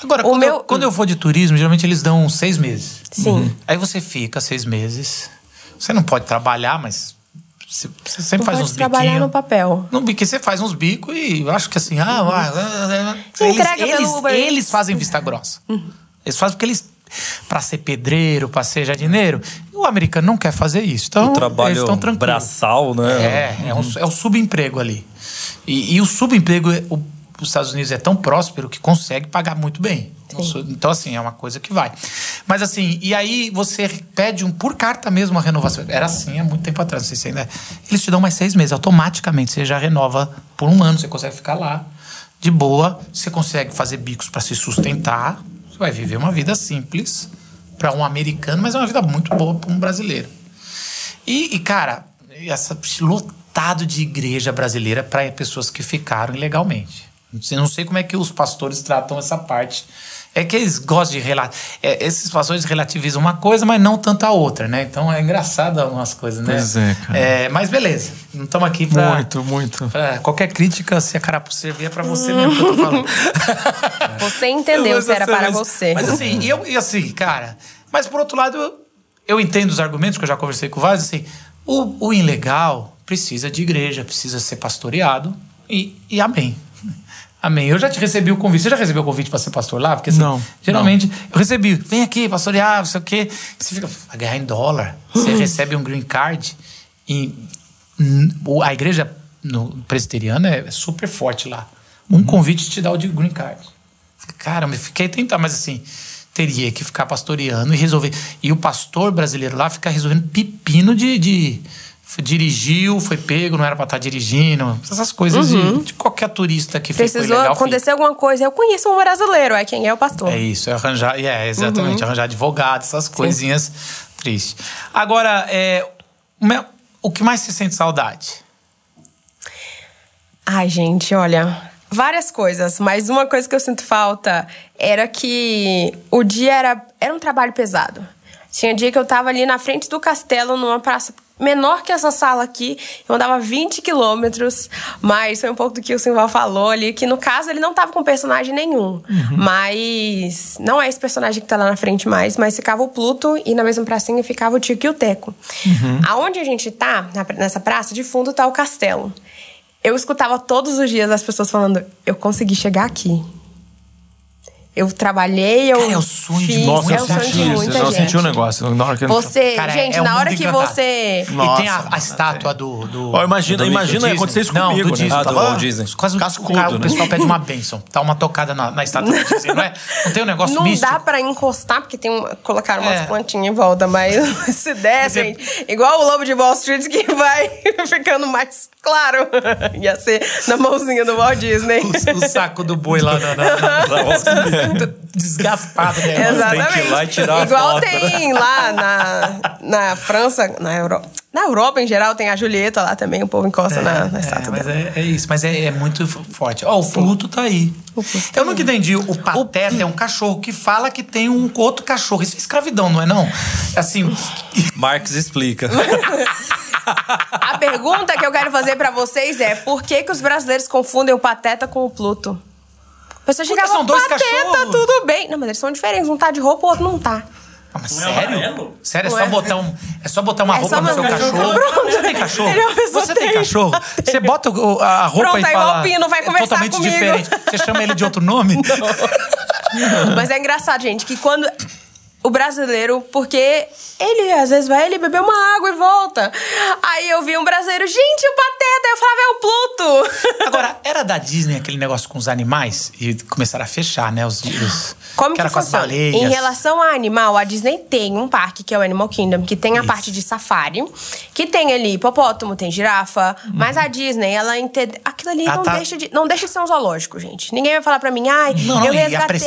[SPEAKER 1] Agora, quando, eu,
[SPEAKER 5] meu-
[SPEAKER 1] quando eu vou de turismo, geralmente eles dão seis meses.
[SPEAKER 5] Sim.
[SPEAKER 1] Aí você fica seis meses. Você não pode trabalhar, mas você, sempre
[SPEAKER 5] Não
[SPEAKER 1] faz uns
[SPEAKER 5] trabalhar
[SPEAKER 1] biquinhos.
[SPEAKER 5] no papel.
[SPEAKER 1] No biquinho você faz uns bicos e eu acho que assim, ah, ah, ah, ah, eles,
[SPEAKER 5] entrega pelo
[SPEAKER 1] eles,
[SPEAKER 5] Uber
[SPEAKER 1] eles fazem vista grossa. Eles fazem porque eles. Pra ser pedreiro, pra ser jardineiro, o americano não quer fazer isso. Então,
[SPEAKER 2] o
[SPEAKER 1] eles
[SPEAKER 2] trabalho
[SPEAKER 1] estão tranquilos.
[SPEAKER 2] braçal, né?
[SPEAKER 1] É, é, um, é o subemprego ali. E, e o subemprego, é- o- os Estados Unidos é tão próspero que consegue pagar muito bem. Então, su- Então, assim, é uma coisa que vai. Mas, assim, e aí você pede um por carta mesmo a renovação. Era assim há muito tempo atrás, não sei se ainda é. Eles te dão mais seis meses, automaticamente. Você já renova por um ano, você consegue ficar lá de boa, você consegue fazer bicos para se sustentar. Você vai viver uma vida simples para um americano, mas é uma vida muito boa para um brasileiro. E, e, cara, essa lotado de igreja brasileira para pessoas que ficaram ilegalmente. Não sei como é que os pastores tratam essa parte. É que eles gostam de relatar. esses pastores relativizam uma coisa, mas não tanto a outra, né? Então é engraçado algumas coisas, né?
[SPEAKER 3] Pois é, cara.
[SPEAKER 1] É, mas beleza. Não estamos aqui pra.
[SPEAKER 3] Muito, muito.
[SPEAKER 1] pra qualquer crítica, se a carapuça servir, é pra você mesmo que eu tô *laughs* falando.
[SPEAKER 5] Você entendeu se era para você.
[SPEAKER 1] Mas assim, e eu, e assim, cara. Mas por outro lado, eu, eu entendo os argumentos, que eu já conversei com vários, assim. O, o ilegal precisa de igreja, precisa ser pastoreado. E, e amém. Amém. Eu já te recebi o convite. Você já recebeu o convite para ser pastor lá? Porque
[SPEAKER 3] Não,
[SPEAKER 1] geralmente eu recebi. Vem aqui, pastorear, não sei o quê. Você fica. Vai ganhar em dólar. Você *gasps* recebe um green card. E a igreja presbiteriana é super forte lá. Um convite te dá o de green card. Caramba, eu fiquei tentado, mas assim, teria que ficar pastoreando e resolver. E o pastor brasileiro lá fica resolvendo pepino de. de Dirigiu, foi pego, não era pra estar dirigindo. Essas coisas de, de qualquer turista que ficou
[SPEAKER 5] Uhum. Precisou acontecer alguma coisa. Eu conheço um brasileiro, é quem é o pastor.
[SPEAKER 1] É isso, é arranjar, é, exatamente,
[SPEAKER 5] Uhum.
[SPEAKER 1] arranjar advogado, essas coisinhas tristes. Agora, é, o que mais você sente saudade?
[SPEAKER 5] Ai, gente, olha, várias coisas, mas uma coisa que eu sinto falta era que o dia era, era um trabalho pesado. Tinha dia que eu tava ali na frente do castelo, numa praça menor que essa sala aqui, eu andava 20 quilômetros, mas foi um pouco do que o Simval falou ali, que no caso ele não tava com personagem nenhum, mas não é esse personagem que tá lá na frente mais, mas ficava o Pluto e na mesma pracinha ficava o Tico e o Teco. Aonde a gente tá, nessa praça, de fundo tá o castelo. Eu escutava todos os dias as pessoas falando: eu consegui chegar aqui. Eu trabalhei, eu.
[SPEAKER 1] Cara, é o sonho de
[SPEAKER 5] fiz,
[SPEAKER 3] Nossa,
[SPEAKER 5] é
[SPEAKER 3] eu
[SPEAKER 5] o sonho
[SPEAKER 3] senti
[SPEAKER 5] de
[SPEAKER 3] isso.
[SPEAKER 5] muita
[SPEAKER 3] Eu
[SPEAKER 5] gente.
[SPEAKER 3] senti um negócio. Na hora que
[SPEAKER 5] Você,
[SPEAKER 1] Cara,
[SPEAKER 5] gente,
[SPEAKER 1] é
[SPEAKER 5] na hora que
[SPEAKER 1] encantado.
[SPEAKER 5] você.
[SPEAKER 1] e
[SPEAKER 3] Nossa,
[SPEAKER 1] tem a, a estátua do, do.
[SPEAKER 3] Ó, imagina-
[SPEAKER 1] do-
[SPEAKER 3] imagina
[SPEAKER 1] Disney.
[SPEAKER 3] acontecer isso
[SPEAKER 1] Não,
[SPEAKER 3] comigo,
[SPEAKER 1] do
[SPEAKER 3] né?
[SPEAKER 1] Disney.
[SPEAKER 2] Ah, do Walt Disney.
[SPEAKER 1] Quase
[SPEAKER 3] Cascudo,
[SPEAKER 1] o, cara, o
[SPEAKER 3] né?
[SPEAKER 1] pessoal pede uma bênção. Tá uma tocada na, na estátua do Disney, não é? Não tem um negócio
[SPEAKER 5] Não
[SPEAKER 1] místico?
[SPEAKER 5] dá pra encostar, porque tem um, colocaram umas
[SPEAKER 1] É.
[SPEAKER 5] plantinhas em volta, mas *laughs* se der,
[SPEAKER 1] é-
[SPEAKER 5] gente, igual o Lobo de Wall Street que vai *laughs* ficando mais claro. *laughs* Ia ser na mãozinha do Walt Disney.
[SPEAKER 1] O, o saco do boi lá na, na, na- desgastado, né?
[SPEAKER 5] Exatamente.
[SPEAKER 2] Tem que ir lá e tirar
[SPEAKER 5] Igual
[SPEAKER 2] foto.
[SPEAKER 5] tem lá na, na França, na Europa. Na Europa, em geral, tem a Julieta lá também, o povo encosta na, na
[SPEAKER 1] É,
[SPEAKER 5] estátua.
[SPEAKER 1] mas
[SPEAKER 5] dela.
[SPEAKER 1] é, é isso, mas é, é muito forte. Ó, o Pluto tá aí. Eu nunca entendi. O Pateta é um cachorro que fala que tem um outro cachorro. Isso é escravidão, não é não? Assim,
[SPEAKER 2] Marx explica. *laughs*
[SPEAKER 5] A pergunta que eu quero fazer pra vocês é: por que, que os brasileiros confundem o Pateta com o Pluto? A pessoa
[SPEAKER 1] Porque são dois
[SPEAKER 5] Pateta,
[SPEAKER 1] cachorros."
[SPEAKER 5] tudo bem. Não, mas eles são diferentes. Um tá de roupa, o outro não tá.
[SPEAKER 1] Ah, mas
[SPEAKER 4] Não é
[SPEAKER 1] sério?
[SPEAKER 4] amarelo?
[SPEAKER 1] Sério, é
[SPEAKER 5] Não
[SPEAKER 1] só,
[SPEAKER 5] é?
[SPEAKER 1] botar um, é só botar uma
[SPEAKER 5] É
[SPEAKER 1] roupa
[SPEAKER 5] só
[SPEAKER 1] no seu
[SPEAKER 5] uma-
[SPEAKER 1] cachorro.
[SPEAKER 5] Pronto.
[SPEAKER 1] Você tem cachorro?
[SPEAKER 5] Ele é uma pessoa
[SPEAKER 1] Você tem cachorro? Você bota o- a roupa
[SPEAKER 5] Pronto,
[SPEAKER 1] e
[SPEAKER 5] aí
[SPEAKER 1] fala...
[SPEAKER 5] o Alpino vai
[SPEAKER 1] é
[SPEAKER 5] conversar
[SPEAKER 1] totalmente
[SPEAKER 5] comigo.
[SPEAKER 1] diferente. Você chama ele de outro nome? *laughs*
[SPEAKER 5] Mas é engraçado, gente, que quando. O brasileiro, porque ele às vezes vai ele beber uma água e volta. Aí eu vi um brasileiro, gente, o Pateta. Eu falava, é o Pluto. *laughs*
[SPEAKER 1] Agora, era da Disney aquele negócio com os animais? E começaram a fechar, né? Os, os
[SPEAKER 5] Como
[SPEAKER 1] que
[SPEAKER 5] que,
[SPEAKER 1] era com as baleias.
[SPEAKER 5] Em relação a animal, a Disney tem um parque que é o Animal Kingdom, que tem a
[SPEAKER 1] Isso.
[SPEAKER 5] parte de safari, que tem ali hipopótamo, tem girafa, mas a Disney, ela entende. Aquilo ali
[SPEAKER 1] Uhum. Ela
[SPEAKER 5] não,
[SPEAKER 1] tá-
[SPEAKER 5] deixa de, não deixa de ser um zoológico, gente. Ninguém vai falar pra mim, ai,
[SPEAKER 1] Não,
[SPEAKER 5] eu
[SPEAKER 1] a
[SPEAKER 5] resgatei.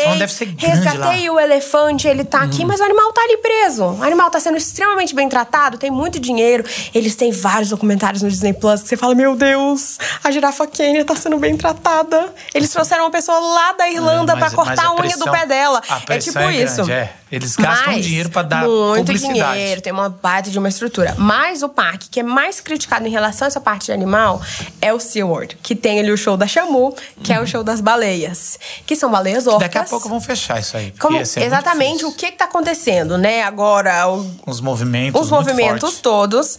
[SPEAKER 5] resgatei o elefante, ele tá aqui, mas o animal tá ali preso. O animal tá sendo extremamente bem tratado, tem muito dinheiro. Eles têm vários documentários no Disney Plus que você fala, meu Deus, a girafa Kenya tá sendo bem tratada. Eles trouxeram uma pessoa lá da Irlanda pra
[SPEAKER 1] mas
[SPEAKER 5] cortar a unha do pé dela.
[SPEAKER 1] a
[SPEAKER 5] É tipo
[SPEAKER 1] é
[SPEAKER 5] isso.
[SPEAKER 1] grande, é. Eles gastam
[SPEAKER 5] Mas,
[SPEAKER 1] dinheiro pra dar
[SPEAKER 5] muito
[SPEAKER 1] publicidade.
[SPEAKER 5] dinheiro, tem uma baita de uma estrutura. Mas o parque que é mais criticado em relação a essa parte de animal é o SeaWorld, que tem ali o show da Chamu, que é o show das baleias, que são baleias orcas.
[SPEAKER 1] Daqui a pouco vão fechar isso aí.
[SPEAKER 5] Como- exatamente o que está acontecendo, né? Agora, o-
[SPEAKER 1] Os movimentos.
[SPEAKER 5] os movimentos
[SPEAKER 1] fortes.
[SPEAKER 5] todos.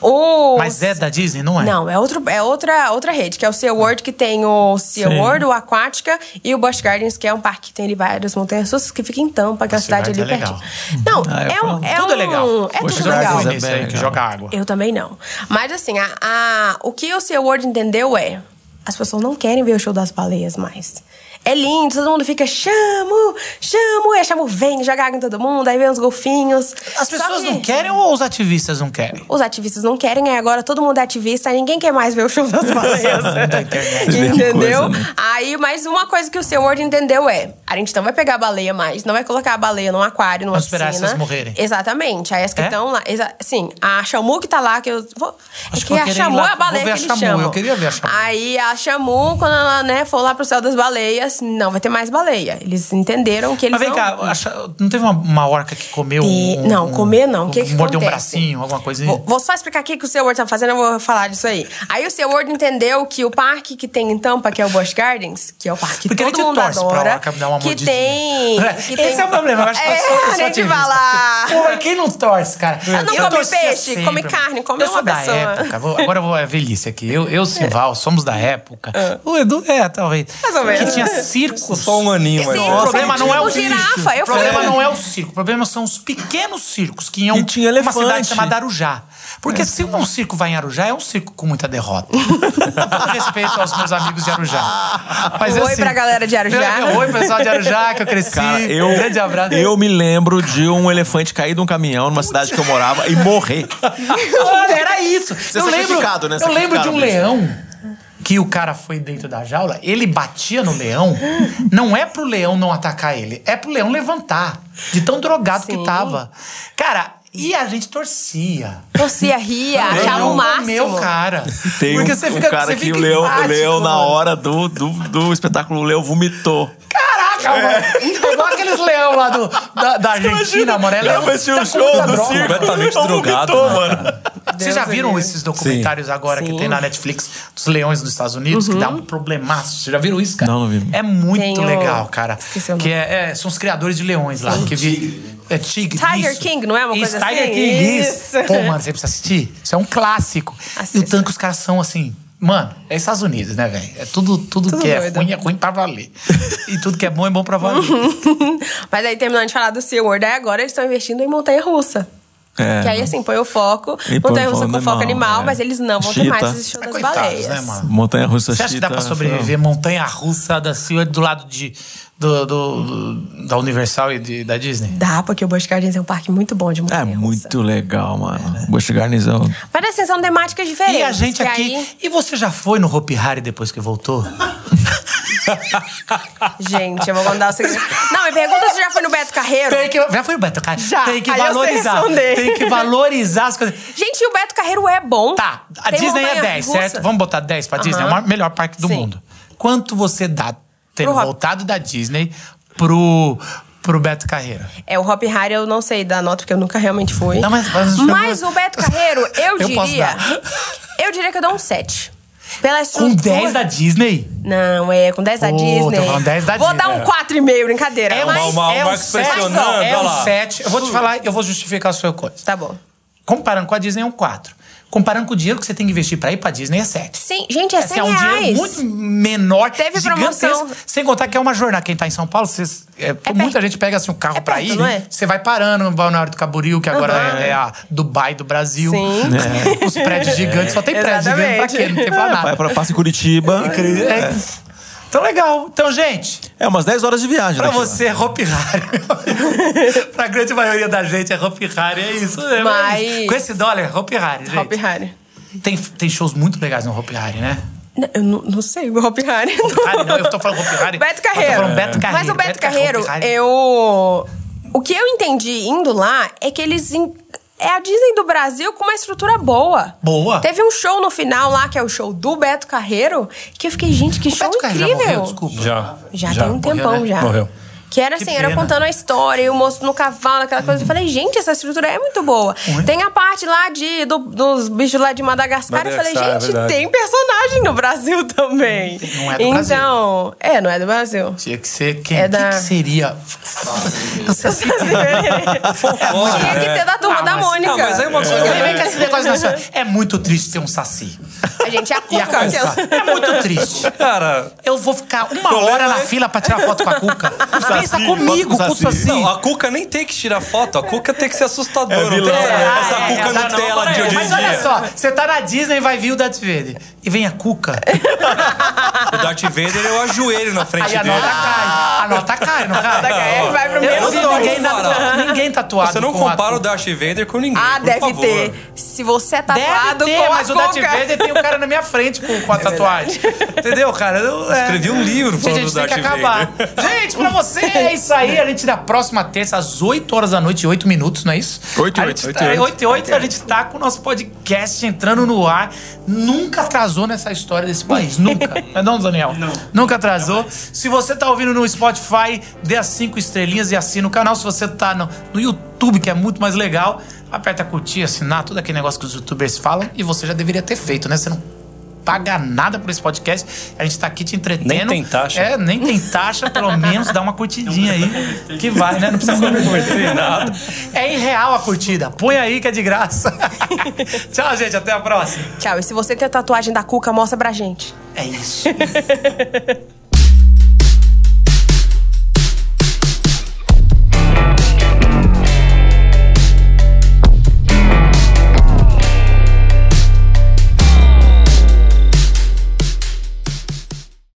[SPEAKER 5] Os...
[SPEAKER 1] Mas é da Disney, não é?
[SPEAKER 5] Não, é, outro, é outra, outra rede, que é o SeaWorld, que tem o SeaWorld, o Aquática e o Busch Gardens, que é um parque que tem ali várias montanhas russas que fica em Tampa, que é a cidade ali
[SPEAKER 1] é
[SPEAKER 5] pertinho. Não,
[SPEAKER 3] Ah,
[SPEAKER 5] é, um, é
[SPEAKER 1] Tudo
[SPEAKER 5] um...
[SPEAKER 1] é legal.
[SPEAKER 5] É
[SPEAKER 3] Busch
[SPEAKER 5] tudo legal.
[SPEAKER 3] é
[SPEAKER 1] aí que joga água.
[SPEAKER 5] Eu também não. Mas assim, a, a- o que o SeaWorld entendeu é... As pessoas não querem ver o show das baleias mais. É lindo, todo mundo fica chamo, chamo, e a chamo vem, joga água em todo mundo, aí vem os golfinhos.
[SPEAKER 1] As
[SPEAKER 5] Só
[SPEAKER 1] pessoas
[SPEAKER 5] que
[SPEAKER 1] não querem ou os ativistas não querem?
[SPEAKER 5] Os ativistas não querem, aí agora todo mundo é ativista, aí ninguém quer mais ver o show das baleias. *laughs* Entendeu?
[SPEAKER 3] Coisa, né?
[SPEAKER 5] Aí, mas uma coisa que o SeaWorld entendeu é: a gente não vai pegar a baleia mais, não vai colocar a baleia num aquário, numa
[SPEAKER 1] Vamos esperar
[SPEAKER 5] piscina.
[SPEAKER 1] essas morrerem.
[SPEAKER 5] Exatamente. Aí as que
[SPEAKER 1] É?
[SPEAKER 5] estão lá. exa- Sim, a Chamu que tá lá, que eu. Vou,
[SPEAKER 1] Acho
[SPEAKER 5] é
[SPEAKER 1] que
[SPEAKER 5] que a Chamu
[SPEAKER 1] lá,
[SPEAKER 5] é a baleia que
[SPEAKER 1] a
[SPEAKER 5] eles chamam.
[SPEAKER 1] eu queria ver a Chamu.
[SPEAKER 5] Aí a Chamu, quando ela né, for lá pro céu das baleias, não vai ter mais baleia. Eles entenderam que eles
[SPEAKER 1] Mas vem
[SPEAKER 5] não...
[SPEAKER 1] cá, acha- não teve uma, uma orca que comeu
[SPEAKER 5] Te-
[SPEAKER 1] um,
[SPEAKER 5] não, comer não. O que que
[SPEAKER 1] Mordeu um
[SPEAKER 5] acontece?
[SPEAKER 1] bracinho, alguma coisinha?
[SPEAKER 5] Vou, vou só explicar aqui o que o SeaWorld tá fazendo, eu vou falar disso aí. Aí o SeaWorld entendeu que o parque que tem em Tampa, que é o Busch Gardens, que é o parque que
[SPEAKER 1] Porque a
[SPEAKER 5] todo
[SPEAKER 1] gente
[SPEAKER 5] mundo
[SPEAKER 1] torce pra
[SPEAKER 5] adora,
[SPEAKER 1] orca dar uma
[SPEAKER 5] que
[SPEAKER 1] mordidinha.
[SPEAKER 5] tem...
[SPEAKER 1] É, *laughs*
[SPEAKER 5] que
[SPEAKER 1] Esse
[SPEAKER 5] tem-
[SPEAKER 1] é o problema, eu acho que eu
[SPEAKER 5] É,
[SPEAKER 1] sou, eu sou
[SPEAKER 5] a gente
[SPEAKER 1] ativista.
[SPEAKER 5] vai lá...
[SPEAKER 1] Pô, quem não torce, cara?
[SPEAKER 5] não
[SPEAKER 1] Eu
[SPEAKER 5] come
[SPEAKER 1] torcia
[SPEAKER 5] peixe, come carne, come
[SPEAKER 1] eu sou
[SPEAKER 5] uma
[SPEAKER 1] da
[SPEAKER 5] pessoa.
[SPEAKER 1] época, vou- agora eu vou é velhice aqui. Eu, eu Simval, somos da época época. O Edu, é, talvez.
[SPEAKER 5] Mais ou menos.
[SPEAKER 1] Que tinha circos.
[SPEAKER 2] Só um aninho, mas.
[SPEAKER 5] Sim,
[SPEAKER 1] O problema não é o circo.
[SPEAKER 5] girafa, eu
[SPEAKER 1] O problema não é o circo. O problema são os pequenos circos que iam
[SPEAKER 3] E tinha
[SPEAKER 1] uma cidade chamada Arujá. Porque se um circo vai em Arujá, é um circo com muita derrota. *laughs* Com todo respeito aos meus amigos de Arujá. Mas,
[SPEAKER 5] Oi pra galera de Arujá.
[SPEAKER 1] Oi, pessoal de Arujá, que eu cresci.
[SPEAKER 3] Cara, eu,
[SPEAKER 1] Grande abraço.
[SPEAKER 3] eu me lembro de um elefante cair de um caminhão numa cidade que eu morava e morrer. *laughs*
[SPEAKER 1] Era isso.
[SPEAKER 3] Você é
[SPEAKER 1] eu lembro,
[SPEAKER 3] né?
[SPEAKER 1] eu lembro de um
[SPEAKER 3] Sacrificado
[SPEAKER 1] leão que o cara foi dentro da jaula, ele batia no leão, não é pro leão não atacar ele, é pro leão levantar, de tão drogado que
[SPEAKER 5] Sim.
[SPEAKER 1] tava. Cara, e a gente torcia.
[SPEAKER 5] Torcia, ria, achava o máximo.
[SPEAKER 1] comeu o cara.
[SPEAKER 3] Tem um,
[SPEAKER 1] Porque você
[SPEAKER 3] um
[SPEAKER 1] fica,
[SPEAKER 3] cara
[SPEAKER 1] você
[SPEAKER 3] que
[SPEAKER 1] fica
[SPEAKER 3] o leão, o leão na hora do, do, do espetáculo, o leão vomitou.
[SPEAKER 1] Caraca, mano. É igual aqueles leão lá do, da, da Argentina, mano. É leão
[SPEAKER 3] Não, mas tinha um show do circo.
[SPEAKER 2] Completamente *laughs* drogado, né?
[SPEAKER 3] mano.
[SPEAKER 1] Vocês já viram esses documentários agora que tem na Netflix dos leões dos Estados Unidos, que dá um problemaço? Vocês já viram isso, cara?
[SPEAKER 3] Não, não vi.
[SPEAKER 1] É muito
[SPEAKER 5] Tem o-
[SPEAKER 1] legal, cara.
[SPEAKER 5] Esqueci o
[SPEAKER 1] Que
[SPEAKER 5] nome.
[SPEAKER 1] é, é, são os criadores de leões lá. Que vi, é tigre.
[SPEAKER 5] Tiger
[SPEAKER 1] isso.
[SPEAKER 5] King, não é uma
[SPEAKER 1] isso,
[SPEAKER 5] coisa
[SPEAKER 1] Tiger
[SPEAKER 5] assim?
[SPEAKER 1] King, isso.
[SPEAKER 5] Isso.
[SPEAKER 1] Pô, mano, você precisa assistir. Isso é um clássico. E o
[SPEAKER 5] Assista.
[SPEAKER 1] tanto que os caras são assim. Mano, é Estados Unidos, né, velho? É tudo, tudo,
[SPEAKER 5] Tudo
[SPEAKER 1] que é
[SPEAKER 5] doido.
[SPEAKER 1] ruim é ruim pra valer. e tudo que é bom é bom pra valer. *laughs*
[SPEAKER 5] Mas aí, terminando de falar do SeaWorld, aí agora eles estão investindo em montanha-russa.
[SPEAKER 3] É.
[SPEAKER 5] Que aí, assim, põe o foco.
[SPEAKER 3] E
[SPEAKER 5] Montanha-russa com
[SPEAKER 3] foco animal,
[SPEAKER 5] animal,
[SPEAKER 3] é.
[SPEAKER 5] mas eles não vão ter mais esse show
[SPEAKER 1] Mas
[SPEAKER 5] das
[SPEAKER 1] coitados,
[SPEAKER 5] baleias.
[SPEAKER 1] né, mano?
[SPEAKER 3] Montanha russa
[SPEAKER 1] Você acha que dá pra sobreviver montanha russa da Silva do lado de, do, do- do- da Universal e de- da Disney?
[SPEAKER 5] Dá, porque o Busch Gardens é um parque muito bom de
[SPEAKER 3] É
[SPEAKER 5] montanha-russa.
[SPEAKER 3] muito legal, mano. Bush Gardens é um-
[SPEAKER 5] Mas assim, são temáticas diferentes.
[SPEAKER 1] E a gente
[SPEAKER 5] que
[SPEAKER 1] aqui.
[SPEAKER 5] aí-
[SPEAKER 1] E você já foi no Hopi Hari depois que voltou? *laughs*
[SPEAKER 5] Gente, eu vou contar o segredo. Não, me pergunta se já foi no Beto Carreiro.
[SPEAKER 1] Tem que, já foi o Beto Carreiro?
[SPEAKER 5] Já,
[SPEAKER 1] Tem que
[SPEAKER 5] aí
[SPEAKER 1] valorizar. Tem que valorizar as coisas.
[SPEAKER 5] Gente, o Beto Carreiro é bom.
[SPEAKER 1] Tá, a
[SPEAKER 5] Tem
[SPEAKER 1] Disney é
[SPEAKER 5] montanha
[SPEAKER 1] 10,
[SPEAKER 5] russa.
[SPEAKER 1] certo? Vamos botar 10 pra Disney? É o melhor parque do
[SPEAKER 5] Sim.
[SPEAKER 1] mundo. Quanto você dá
[SPEAKER 5] Hop-
[SPEAKER 1] voltado da Disney pro, pro Beto Carreiro?
[SPEAKER 5] É, o Hop Hari eu não sei dar nota, porque eu nunca realmente fui.
[SPEAKER 1] Não, mas- mas-
[SPEAKER 5] Mas o Beto Carreiro, *laughs* eu,
[SPEAKER 1] Eu posso
[SPEAKER 5] diria.
[SPEAKER 1] dar. *laughs*
[SPEAKER 5] Eu diria que eu dou um 7. Pela
[SPEAKER 1] Com
[SPEAKER 5] estrutura.
[SPEAKER 1] 10 da Disney?
[SPEAKER 5] Não, é, com 10 da
[SPEAKER 1] tô
[SPEAKER 5] Disney.
[SPEAKER 1] falando 10 da
[SPEAKER 5] Vou
[SPEAKER 1] Disney.
[SPEAKER 5] dar um 4,5, brincadeira.
[SPEAKER 1] É
[SPEAKER 5] mas...
[SPEAKER 1] um,
[SPEAKER 2] uma-
[SPEAKER 1] é um sete,
[SPEAKER 2] pressionando,
[SPEAKER 1] é
[SPEAKER 2] olha
[SPEAKER 1] um
[SPEAKER 2] lá.
[SPEAKER 1] 7. Eu vou te falar, eu vou justificar a sua coisa.
[SPEAKER 5] Tá bom.
[SPEAKER 1] Comparando com a Disney, é um 4. Comparando com o dinheiro que você tem que investir pra ir pra Disney, é 7.
[SPEAKER 5] Sim, gente, é 100
[SPEAKER 1] Assim, é um dinheiro muito menor.
[SPEAKER 5] Teve
[SPEAKER 1] gigantesco.
[SPEAKER 5] promoção.
[SPEAKER 1] Sem contar que é uma jornada. Quem tá em São Paulo, vocês, é, muita
[SPEAKER 5] perto.
[SPEAKER 1] gente pega assim, um carro
[SPEAKER 5] É
[SPEAKER 1] pra
[SPEAKER 5] perto,
[SPEAKER 1] ir.
[SPEAKER 5] é?
[SPEAKER 1] Você vai parando no Balneário do Camboriú, que agora
[SPEAKER 5] Aham.
[SPEAKER 1] é, é a Dubai do Brasil.
[SPEAKER 5] Sim.
[SPEAKER 1] Os prédios gigantes. Só tem prédio gigante pra quê? Não tem pra
[SPEAKER 3] É,
[SPEAKER 1] nada.
[SPEAKER 3] vai pra, passa em Curitiba.
[SPEAKER 1] É. Então, legal. Então, gente,
[SPEAKER 3] É umas 10 horas de viagem,
[SPEAKER 1] Pra
[SPEAKER 3] né?
[SPEAKER 1] você é Hopi Hari. *laughs* pra grande maioria da gente é Hopi Hari, é isso. né?
[SPEAKER 5] Mas-
[SPEAKER 1] Com esse dólar, é Hopi Hari, gente.
[SPEAKER 5] Hop Hari.
[SPEAKER 1] Tem, tem shows muito legais no Hopi Hari, né?
[SPEAKER 5] Não, Eu não, não sei o Hop Hari.
[SPEAKER 1] Hopi Hari, não, eu tô falando Hopi Hari. *laughs*
[SPEAKER 5] Beto
[SPEAKER 1] Eu tô
[SPEAKER 5] Carreiro.
[SPEAKER 1] falando Beto Carreiro.
[SPEAKER 5] Mas o Beto,
[SPEAKER 1] Car-
[SPEAKER 5] Carreiro,
[SPEAKER 1] Hopi Hari.
[SPEAKER 5] eu. O que eu entendi indo lá é que eles. É a Disney do Brasil com uma estrutura boa.
[SPEAKER 1] Boa.
[SPEAKER 5] Teve um show no final lá, que é o show do Beto Carreiro, que eu fiquei, gente, que
[SPEAKER 1] O
[SPEAKER 5] show
[SPEAKER 1] Beto Carreiro já
[SPEAKER 5] incrível.
[SPEAKER 1] morreu, desculpa.
[SPEAKER 2] Já.
[SPEAKER 5] Já, tem um tempão
[SPEAKER 1] né?
[SPEAKER 5] já.
[SPEAKER 2] Morreu.
[SPEAKER 5] Que era
[SPEAKER 1] Que
[SPEAKER 5] assim, era contando a história, e o moço no cavalo, aquela coisa. Eu falei, gente, essa estrutura é muito boa. Tem a parte lá de, do- dos bichos lá de Madagascar. Eu falei,
[SPEAKER 2] Madagascar, é
[SPEAKER 5] gente,
[SPEAKER 2] verdade.
[SPEAKER 5] tem personagem no Brasil *laughs* também.
[SPEAKER 1] Não é do
[SPEAKER 5] então, é, não é do Brasil.
[SPEAKER 1] Tinha que ser. Quem
[SPEAKER 5] É da-
[SPEAKER 1] que seria? Eu sei.
[SPEAKER 2] Folclore,
[SPEAKER 5] Tinha que
[SPEAKER 2] né?
[SPEAKER 5] ter da turma
[SPEAKER 1] Ah,
[SPEAKER 5] da
[SPEAKER 1] mas-
[SPEAKER 5] Mônica.
[SPEAKER 2] Não, mas aí uma coisa.
[SPEAKER 1] É muito triste ter um saci.
[SPEAKER 5] A gente é a
[SPEAKER 1] E a
[SPEAKER 5] cuca.
[SPEAKER 1] Cuca. É muito triste.
[SPEAKER 2] Cara,
[SPEAKER 1] Eu vou ficar uma hora na fila pra tirar foto com a Cuca. *laughs* Pensa comigo, com o
[SPEAKER 3] Saci.
[SPEAKER 2] Não, a Cuca nem tem que tirar foto, a Cuca tem que ser assustadora. não tem
[SPEAKER 3] vilã,
[SPEAKER 2] essa, essa
[SPEAKER 1] é,
[SPEAKER 2] Cuca
[SPEAKER 1] é, não,
[SPEAKER 2] Nutella
[SPEAKER 1] não,
[SPEAKER 2] de hoje em
[SPEAKER 1] Mas olha
[SPEAKER 2] dia.
[SPEAKER 1] só, você tá na Disney e vai vir o Darth Vader. E vem a Cuca. *laughs*
[SPEAKER 2] O Darth Vader eu ajoelho na frente
[SPEAKER 1] Aí a
[SPEAKER 2] dele.
[SPEAKER 1] nota cai. A nota cai, não cai?
[SPEAKER 5] cai, vai pro
[SPEAKER 1] Eu
[SPEAKER 5] menos
[SPEAKER 1] não vi
[SPEAKER 5] dois.
[SPEAKER 1] ninguém, ninguém tatuado
[SPEAKER 2] Você não
[SPEAKER 1] com a
[SPEAKER 2] compara o
[SPEAKER 1] Cuca.
[SPEAKER 2] Darth Vader com ninguém.
[SPEAKER 5] Ah,
[SPEAKER 2] por
[SPEAKER 5] deve
[SPEAKER 2] favor.
[SPEAKER 5] ter. Se você é
[SPEAKER 1] Deve
[SPEAKER 5] tatuado
[SPEAKER 1] ter,
[SPEAKER 5] com
[SPEAKER 1] mas
[SPEAKER 5] a
[SPEAKER 1] o Darth. Vader tem um cara na minha frente com, com a tatuagem. Entendeu, cara? Eu, é.
[SPEAKER 2] Escrevi um livro
[SPEAKER 1] Gente,
[SPEAKER 2] falando
[SPEAKER 1] a
[SPEAKER 2] do
[SPEAKER 1] gente tem
[SPEAKER 2] Darth
[SPEAKER 1] que acabar.
[SPEAKER 2] Vader.
[SPEAKER 1] Gente, pra você é isso aí. A gente na próxima terça, às 8 horas da noite, 8 minutos, não é isso?
[SPEAKER 3] Oito e oito, oito
[SPEAKER 1] tá-
[SPEAKER 3] e oito.
[SPEAKER 1] 8 e 8, a gente tá com o nosso podcast entrando no ar. Nunca atrasou nessa história desse país. Nunca. *laughs* Não é não, Daniel? Não. Nunca atrasou. Se você tá ouvindo no Spotify, dê as 5 estrelinhas e assina o canal. Se você tá no, no YouTube, que é muito mais legal, aperta curtir, assinar, tudo aquele negócio que os youtubers falam. E você já deveria ter feito, né? Você não paga nada por esse podcast. A gente tá aqui te entretendo.
[SPEAKER 2] Nem tem taxa.
[SPEAKER 1] É, nem tem taxa, pelo *laughs* menos dá uma curtidinha aí. Que vai, né? Não precisa converter nada. É em real a curtida. Põe aí que é de graça. *laughs* Tchau, gente. Até a próxima.
[SPEAKER 5] Tchau. E se você tem a tatuagem da Cuca, mostra pra gente. É isso. *laughs*